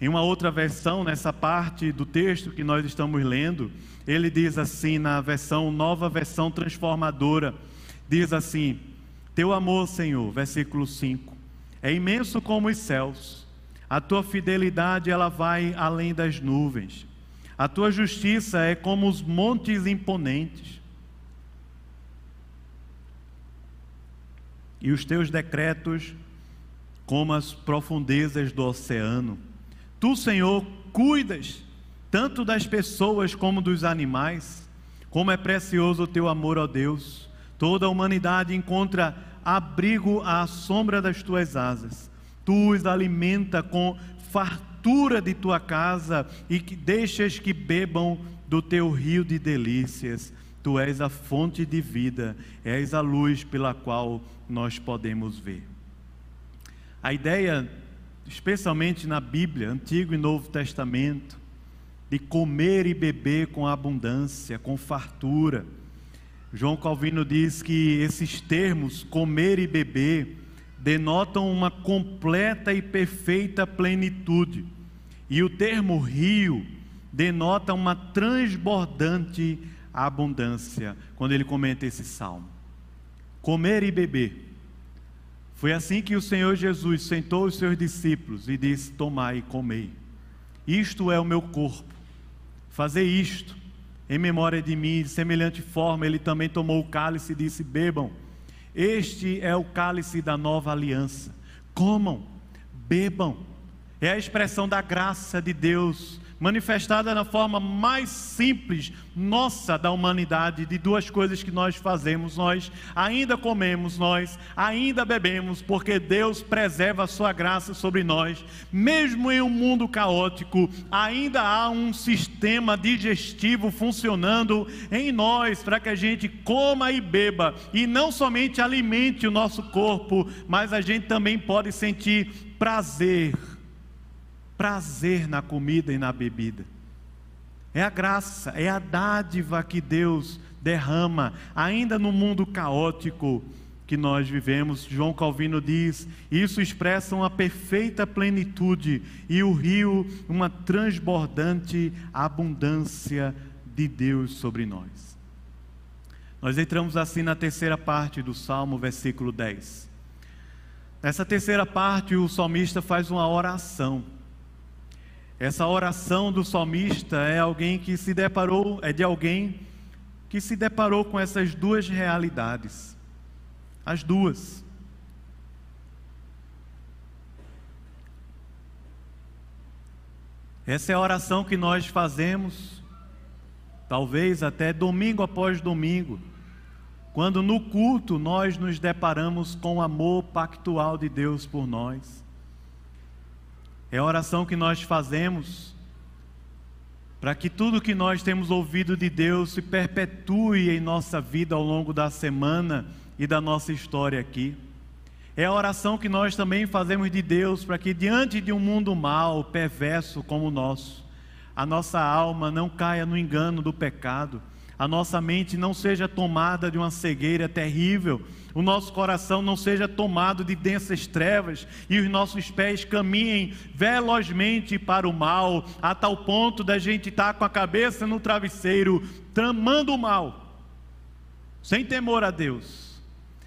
Em uma outra versão, nessa parte do texto que nós estamos lendo, ele diz assim, na versão, nova versão transformadora, diz assim: teu amor, Senhor, versículo 5, é imenso como os céus. A tua fidelidade ela vai além das nuvens. A tua justiça é como os montes imponentes. E os teus decretos como as profundezas do oceano. Tu, Senhor, cuidas tanto das pessoas como dos animais. Como é precioso o teu amor, ó Deus. Toda a humanidade encontra abrigo à sombra das tuas asas. Tu os alimenta com fartura de tua casa e que deixas que bebam do teu rio de delícias. Tu és a fonte de vida, és a luz pela qual nós podemos ver. A ideia especialmente na Bíblia, Antigo e Novo Testamento, de comer e beber com abundância, com fartura. João Calvino diz que esses termos, comer e beber, denotam uma completa e perfeita plenitude. E o termo rio denota uma transbordante abundância, quando ele comenta esse salmo. Comer e beber. Foi assim que o Senhor Jesus sentou os seus discípulos e disse: Tomai e comei. Isto é o meu corpo. Fazer isto em memória de mim, de semelhante forma, ele também tomou o cálice e disse: Bebam. Este é o cálice da nova aliança. Comam, bebam. É a expressão da graça de Deus manifestada na forma mais simples nossa da humanidade, de duas coisas que nós fazemos: nós ainda comemos, nós ainda bebemos, porque Deus preserva a sua graça sobre nós, mesmo em um mundo caótico, ainda há um sistema digestivo funcionando em nós para que a gente coma e beba, e não somente alimente o nosso corpo, mas a gente também pode sentir prazer prazer na comida e na bebida. É a graça, é a dádiva que Deus derrama, ainda no mundo caótico que nós vivemos. João Calvino diz: isso expressa uma perfeita plenitude e o rio, uma transbordante abundância de Deus sobre nós. Nós entramos assim na terceira parte do Salmo, versículo 10. Nessa terceira parte, o salmista faz uma oração. Essa oração do salmista é alguém que se deparou, é de alguém que se deparou com essas duas realidades. As duas. Essa é a oração que nós fazemos, talvez até domingo após domingo, quando no culto nós nos deparamos com o amor pactual de Deus por nós. É a oração que nós fazemos para que tudo que nós temos ouvido de Deus se perpetue em nossa vida ao longo da semana e da nossa história aqui. É a oração que nós também fazemos de Deus para que, diante de um mundo mau, perverso como o nosso, a nossa alma não caia no engano do pecado, a nossa mente não seja tomada de uma cegueira terrível, o nosso coração não seja tomado de densas trevas e os nossos pés caminhem velozmente para o mal, a tal ponto da gente estar com a cabeça no travesseiro, tramando o mal, sem temor a Deus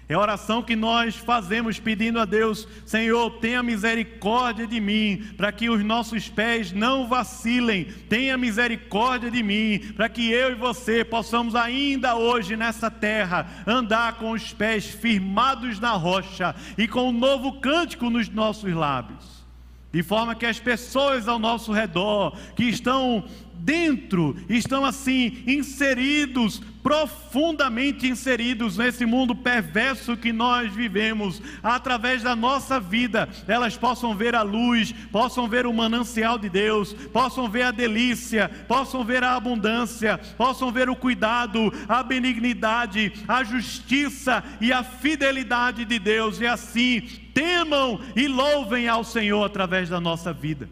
é a oração que nós fazemos pedindo a Deus: Senhor, tenha misericórdia de mim, para que os nossos pés não vacilem. Tenha misericórdia de mim, para que eu e você possamos ainda hoje nessa terra andar com os pés firmados na rocha e com um novo cântico nos nossos lábios. De forma que as pessoas ao nosso redor, que estão dentro, estão assim inseridos, profundamente inseridos nesse mundo perverso que nós vivemos, através da nossa vida, elas possam ver a luz, possam ver o manancial de Deus, possam ver a delícia, possam ver a abundância, possam ver o cuidado, a benignidade, a justiça e a fidelidade de Deus, e assim temam e louvem ao Senhor através da nossa vida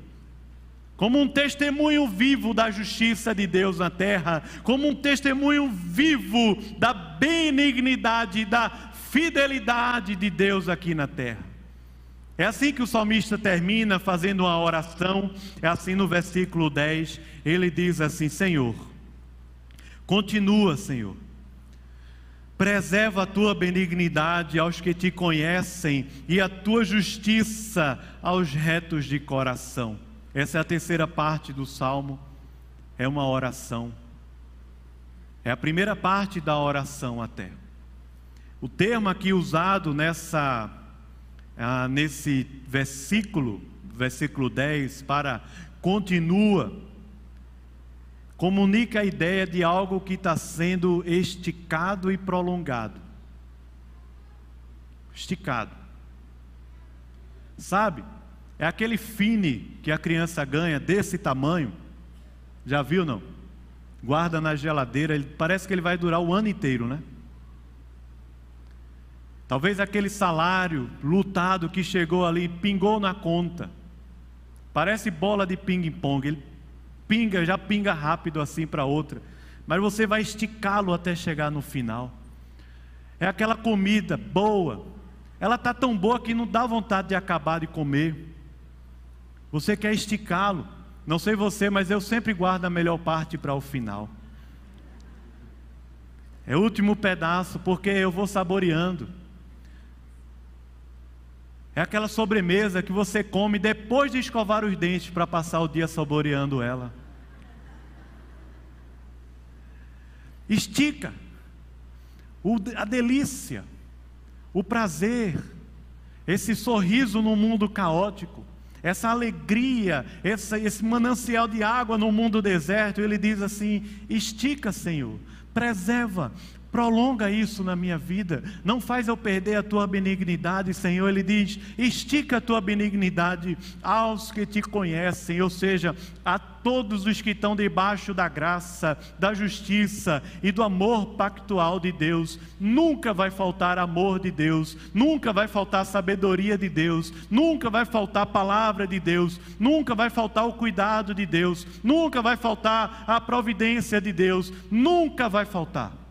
como um testemunho vivo da justiça de Deus na terra, como um testemunho vivo da benignidade, da fidelidade de Deus aqui na terra. É assim que o salmista termina fazendo uma oração, é assim no versículo 10, ele diz assim: Senhor, continua, Senhor, preserva a tua benignidade aos que te conhecem e a tua justiça aos retos de coração. Essa é a terceira parte do salmo, é uma oração. É a primeira parte da oração até. O termo aqui usado nessa ah, nesse versículo, versículo 10, para continua, comunica a ideia de algo que está sendo esticado e prolongado. Esticado. Sabe? É aquele fine que a criança ganha desse tamanho. Já viu não? Guarda na geladeira, ele, parece que ele vai durar o ano inteiro, né? Talvez aquele salário lutado que chegou ali, pingou na conta. Parece bola de ping-pong, ele pinga, já pinga rápido assim para outra, mas você vai esticá-lo até chegar no final. É aquela comida boa, ela está tão boa que não dá vontade de acabar de comer. Você quer esticá-lo. Não sei você, mas eu sempre guardo a melhor parte para o final. É o último pedaço, porque eu vou saboreando. É aquela sobremesa que você come depois de escovar os dentes para passar o dia saboreando ela. Estica o, a delícia, o prazer, esse sorriso no mundo caótico, essa alegria, essa, esse manancial de água no mundo deserto. Ele diz assim: estica, Senhor, preserva, prolonga isso na minha vida, não faz eu perder a tua benignidade, Senhor. Ele diz: estica a tua benignidade aos que te conhecem, ou seja, a todos os que estão debaixo da graça, da justiça e do amor pactual de Deus. Nunca vai faltar amor de Deus, nunca vai faltar sabedoria de Deus, nunca vai faltar palavra de Deus, nunca vai faltar o cuidado de Deus, nunca vai faltar a providência de Deus, nunca vai faltar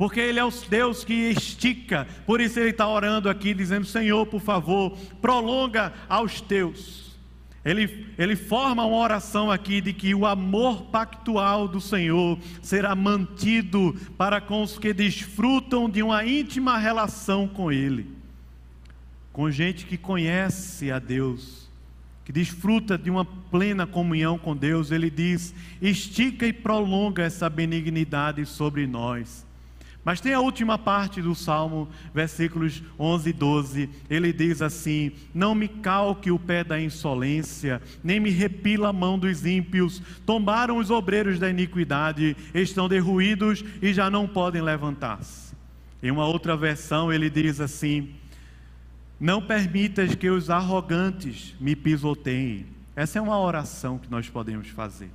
porque Ele é o Deus que estica, por isso Ele está orando aqui, dizendo: Senhor, por favor, prolonga aos teus. Ele, ele forma uma oração aqui de que o amor pactual do Senhor será mantido para com os que desfrutam de uma íntima relação com Ele, com gente que conhece a Deus, que desfruta de uma plena comunhão com Deus. Ele diz: estica e prolonga essa benignidade sobre nós. Mas tem a última parte do Salmo, versículos 11 e 12. Ele diz assim: Não me calque o pé da insolência, nem me repila a mão dos ímpios. Tombaram os obreiros da iniquidade, estão derruídos e já não podem levantar-se. Em uma outra versão, ele diz assim: Não permitas que os arrogantes me pisoteiem. Essa é uma oração que nós podemos fazer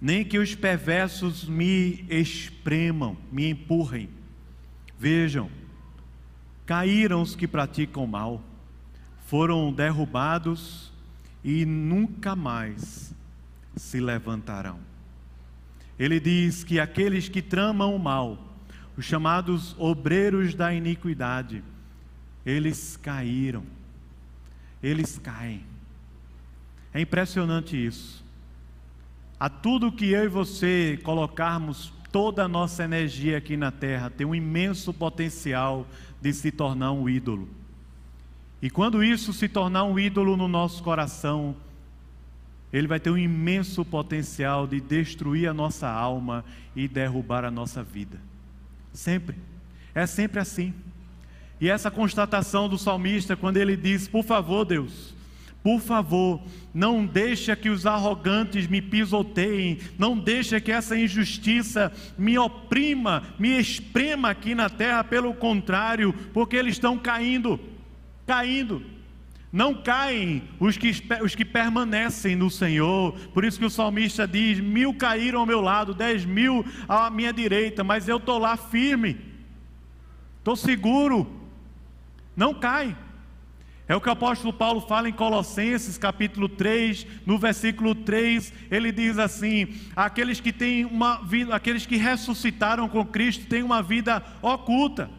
nem que os perversos me espremam, me empurrem. Vejam, caíram os que praticam mal, foram derrubados e nunca mais se levantarão. Ele diz que aqueles que tramam o mal, os chamados obreiros da iniquidade, eles caíram, eles caem. É impressionante isso a tudo que eu e você colocarmos toda a nossa energia aqui na terra, tem um imenso potencial de se tornar um ídolo. E quando isso se tornar um ídolo no nosso coração, ele vai ter um imenso potencial de destruir a nossa alma e derrubar a nossa vida. Sempre. É sempre assim. E essa constatação do salmista, quando ele diz: Por favor, Deus, por favor, não deixa que os arrogantes me pisoteiem, não deixa que essa injustiça me oprima, me esprema aqui na terra, pelo contrário, porque eles estão caindo, caindo. Não caem os que, os que permanecem no Senhor, por isso que o salmista diz: mil caíram ao meu lado, dez mil à minha direita, mas eu estou lá firme, estou seguro, não cai. É o que o apóstolo Paulo fala em Colossenses, capítulo 3, no versículo 3, ele diz assim: aqueles que têm uma vida, aqueles que ressuscitaram com Cristo têm uma vida oculta.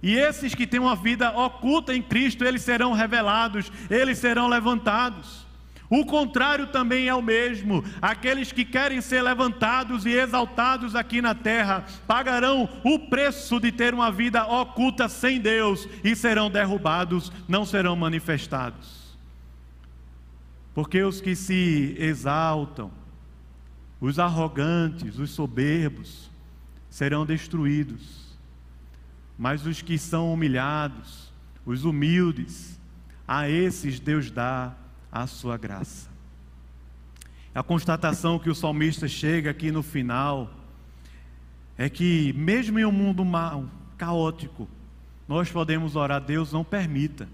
E esses que têm uma vida oculta em Cristo, eles serão revelados, eles serão levantados. O contrário também é o mesmo. Aqueles que querem ser levantados e exaltados aqui na terra pagarão o preço de ter uma vida oculta sem Deus e serão derrubados, não serão manifestados. Porque os que se exaltam, os arrogantes, os soberbos, serão destruídos. Mas os que são humilhados, os humildes, a esses Deus dá a sua graça. A constatação que o salmista chega aqui no final é que, mesmo em um mundo mal, caótico, nós podemos orar, Deus não permita.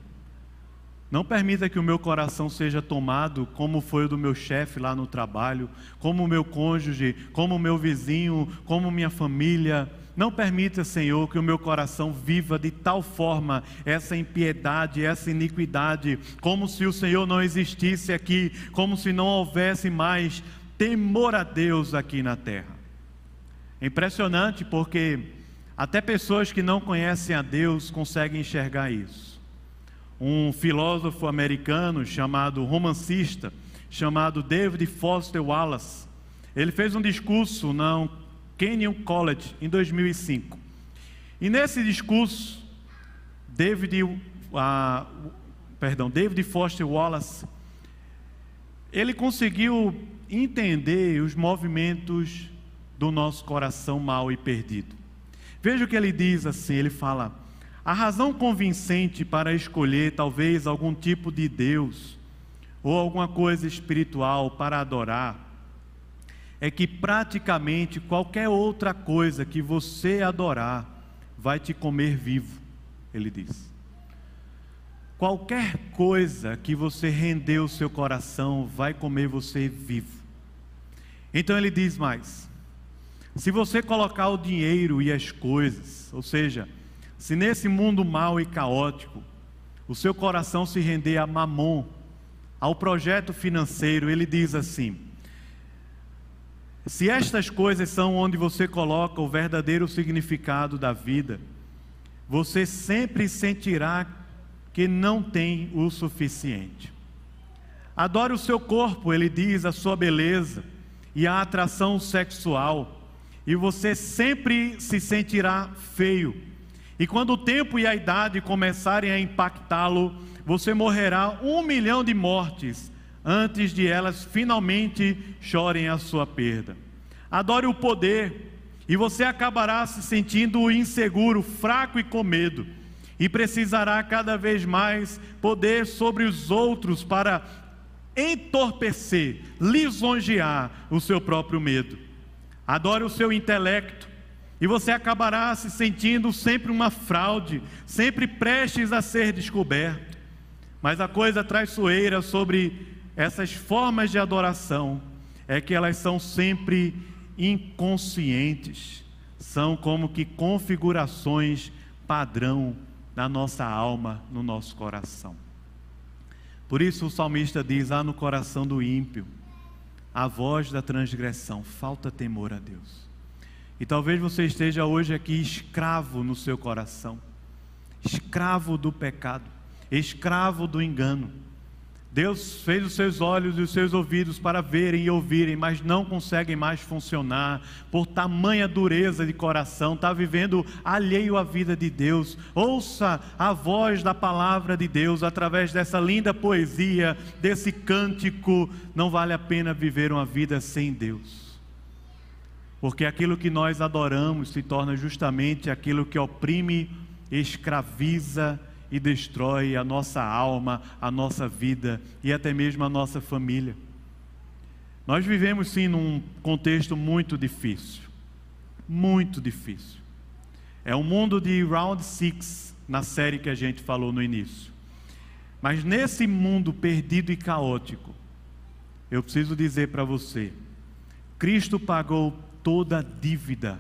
Não permita que o meu coração seja tomado como foi o do meu chefe lá no trabalho, como o meu cônjuge, como o meu vizinho, como minha família. Não permita, Senhor, que o meu coração viva de tal forma essa impiedade, essa iniquidade, como se o Senhor não existisse aqui, como se não houvesse mais temor a Deus aqui na terra. É impressionante porque até pessoas que não conhecem a Deus conseguem enxergar isso. Um filósofo americano chamado romancista, chamado David Foster Wallace, ele fez um discurso na Kenyon College em 2005. E nesse discurso, David, uh, perdão, David Foster Wallace, ele conseguiu entender os movimentos do nosso coração mau e perdido. Veja o que ele diz assim: ele fala, a razão convincente para escolher talvez algum tipo de Deus ou alguma coisa espiritual para adorar é que praticamente qualquer outra coisa que você adorar vai te comer vivo, ele diz. Qualquer coisa que você render o seu coração vai comer você vivo. Então ele diz mais: se você colocar o dinheiro e as coisas, ou seja, se nesse mundo mau e caótico, o seu coração se render a mamon, ao projeto financeiro, ele diz assim: se estas coisas são onde você coloca o verdadeiro significado da vida, você sempre sentirá que não tem o suficiente. Adore o seu corpo, ele diz, a sua beleza e a atração sexual e você sempre se sentirá feio. E quando o tempo e a idade começarem a impactá-lo, você morrerá um milhão de mortes antes de elas finalmente chorem a sua perda. Adore o poder, e você acabará se sentindo inseguro, fraco e com medo, e precisará cada vez mais poder sobre os outros para entorpecer, lisonjear o seu próprio medo. Adore o seu intelecto, e você acabará se sentindo sempre uma fraude, sempre prestes a ser descoberto. Mas a coisa traiçoeira sobre essas formas de adoração é que elas são sempre inconscientes, são como que configurações padrão na nossa alma, no nosso coração. Por isso o salmista diz: há no coração do ímpio a voz da transgressão, falta temor a Deus. E talvez você esteja hoje aqui escravo no seu coração, escravo do pecado, escravo do engano Deus fez os seus olhos e os seus ouvidos para verem e ouvirem, mas não conseguem mais funcionar por tamanha dureza de coração, está vivendo alheio à vida de Deus. Ouça a voz da palavra de Deus através dessa linda poesia, desse cântico. Não vale a pena viver uma vida sem Deus, porque aquilo que nós adoramos se torna justamente aquilo que oprime, escraviza, e destrói a nossa alma, a nossa vida e até mesmo a nossa família. Nós vivemos sim num contexto muito difícil, muito difícil. É o um mundo de Round Six na série que a gente falou no início. Mas nesse mundo perdido e caótico, eu preciso dizer para você: Cristo pagou toda a dívida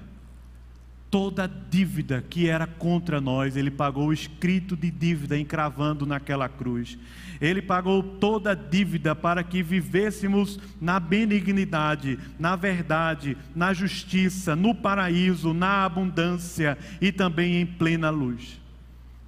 toda dívida que era contra nós, ele pagou o escrito de dívida encravando naquela cruz. Ele pagou toda dívida para que vivêssemos na benignidade, na verdade, na justiça, no paraíso, na abundância e também em plena luz.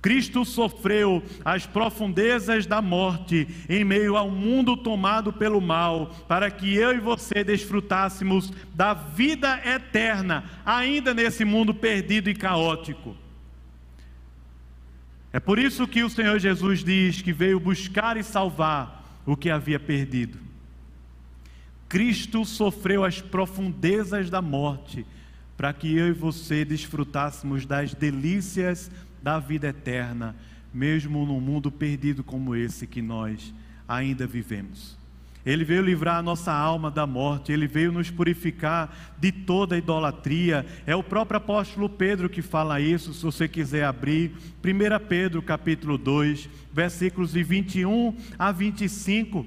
Cristo sofreu as profundezas da morte em meio ao mundo tomado pelo mal, para que eu e você desfrutássemos da vida eterna, ainda nesse mundo perdido e caótico. É por isso que o Senhor Jesus diz que veio buscar e salvar o que havia perdido. Cristo sofreu as profundezas da morte, para que eu e você desfrutássemos das delícias da vida eterna, mesmo num mundo perdido como esse que nós ainda vivemos. Ele veio livrar a nossa alma da morte, ele veio nos purificar de toda idolatria. É o próprio apóstolo Pedro que fala isso, se você quiser abrir. 1 Pedro capítulo 2, versículos de 21 a 25.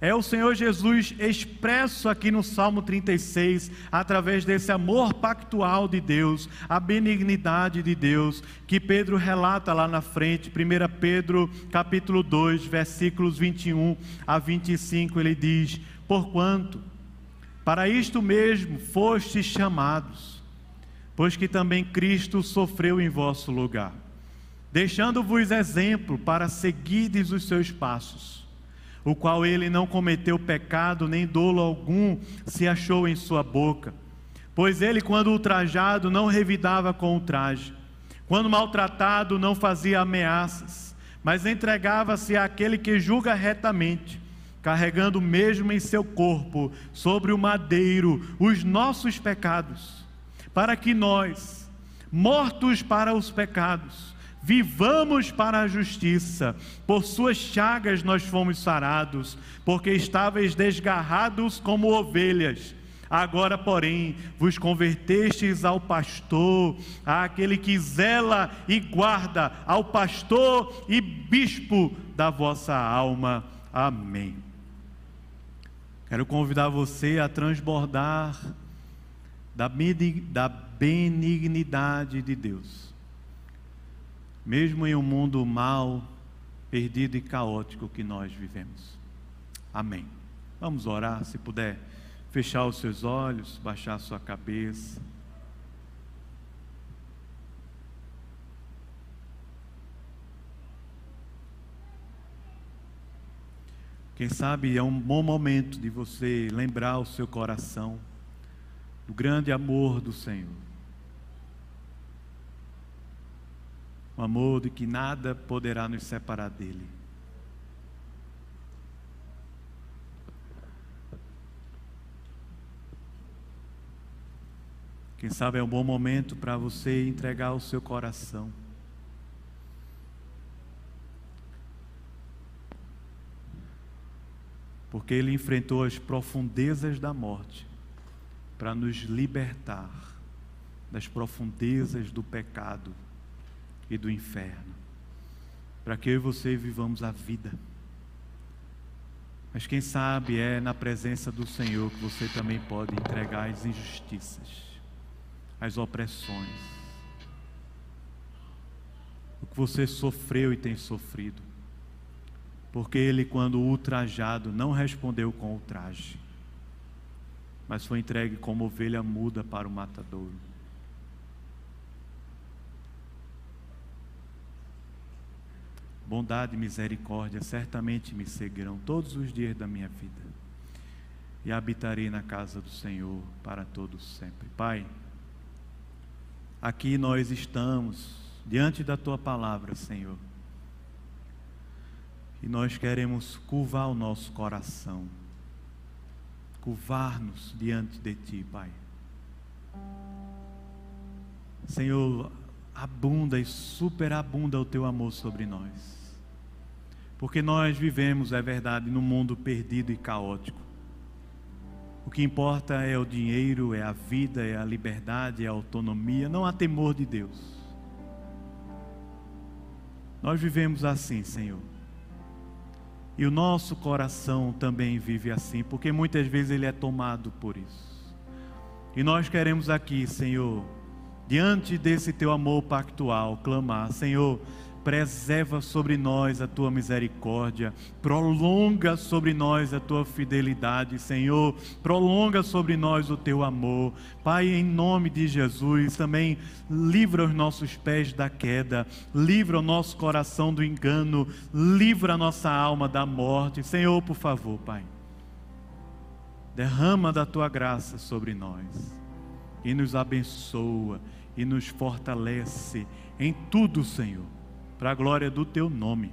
É o Senhor Jesus expresso aqui no Salmo 36, através desse amor pactual de Deus, a benignidade de Deus, que Pedro relata lá na frente, 1 Pedro capítulo 2, versículos 21 a 25, ele diz: Porquanto, para isto mesmo fostes chamados, pois que também Cristo sofreu em vosso lugar, deixando-vos exemplo para seguirdes os seus passos o qual ele não cometeu pecado, nem dolo algum se achou em sua boca. Pois ele, quando ultrajado, não revidava com o traje, quando maltratado, não fazia ameaças, mas entregava-se àquele que julga retamente, carregando mesmo em seu corpo, sobre o madeiro, os nossos pecados, para que nós, mortos para os pecados, Vivamos para a justiça, por suas chagas nós fomos sarados, porque estáveis desgarrados como ovelhas. Agora, porém, vos convertestes ao pastor, àquele que zela e guarda, ao pastor e bispo da vossa alma. Amém. Quero convidar você a transbordar da benignidade de Deus mesmo em um mundo mal, perdido e caótico que nós vivemos. Amém. Vamos orar, se puder fechar os seus olhos, baixar a sua cabeça. Quem sabe é um bom momento de você lembrar o seu coração do grande amor do Senhor. Um amor de que nada poderá nos separar dele. Quem sabe é um bom momento para você entregar o seu coração. Porque ele enfrentou as profundezas da morte para nos libertar das profundezas do pecado e do inferno, para que eu e você vivamos a vida. Mas quem sabe é na presença do Senhor que você também pode entregar as injustiças, as opressões, o que você sofreu e tem sofrido. Porque ele, quando ultrajado, não respondeu com ultraje, mas foi entregue como ovelha muda para o matadouro. Bondade e misericórdia certamente me seguirão todos os dias da minha vida. E habitarei na casa do Senhor para todos sempre. Pai, aqui nós estamos diante da tua palavra, Senhor. E nós queremos curvar o nosso coração, curvar-nos diante de ti, Pai. Senhor, abunda e superabunda o teu amor sobre nós. Porque nós vivemos, é verdade, num mundo perdido e caótico. O que importa é o dinheiro, é a vida, é a liberdade, é a autonomia, não há temor de Deus. Nós vivemos assim, Senhor. E o nosso coração também vive assim, porque muitas vezes ele é tomado por isso. E nós queremos aqui, Senhor, diante desse teu amor pactual, clamar: Senhor, preserva sobre nós a tua misericórdia, prolonga sobre nós a tua fidelidade, Senhor, prolonga sobre nós o teu amor. Pai, em nome de Jesus, também livra os nossos pés da queda, livra o nosso coração do engano, livra a nossa alma da morte. Senhor, por favor, Pai, derrama da tua graça sobre nós e nos abençoa e nos fortalece em tudo, Senhor para a glória do teu nome.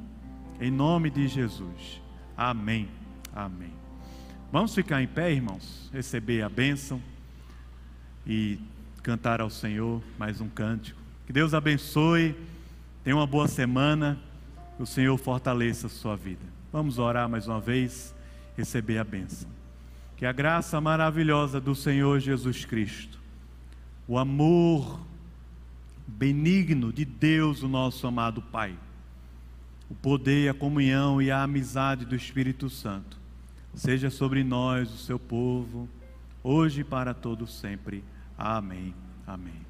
Em nome de Jesus. Amém. Amém. Vamos ficar em pé, irmãos, receber a bênção e cantar ao Senhor mais um cântico. Que Deus abençoe. Tenha uma boa semana. Que o Senhor fortaleça a sua vida. Vamos orar mais uma vez, receber a bênção. Que a graça maravilhosa do Senhor Jesus Cristo, o amor benigno de Deus, o nosso amado Pai. O poder, a comunhão e a amizade do Espírito Santo seja sobre nós, o seu povo, hoje e para todo sempre. Amém. Amém.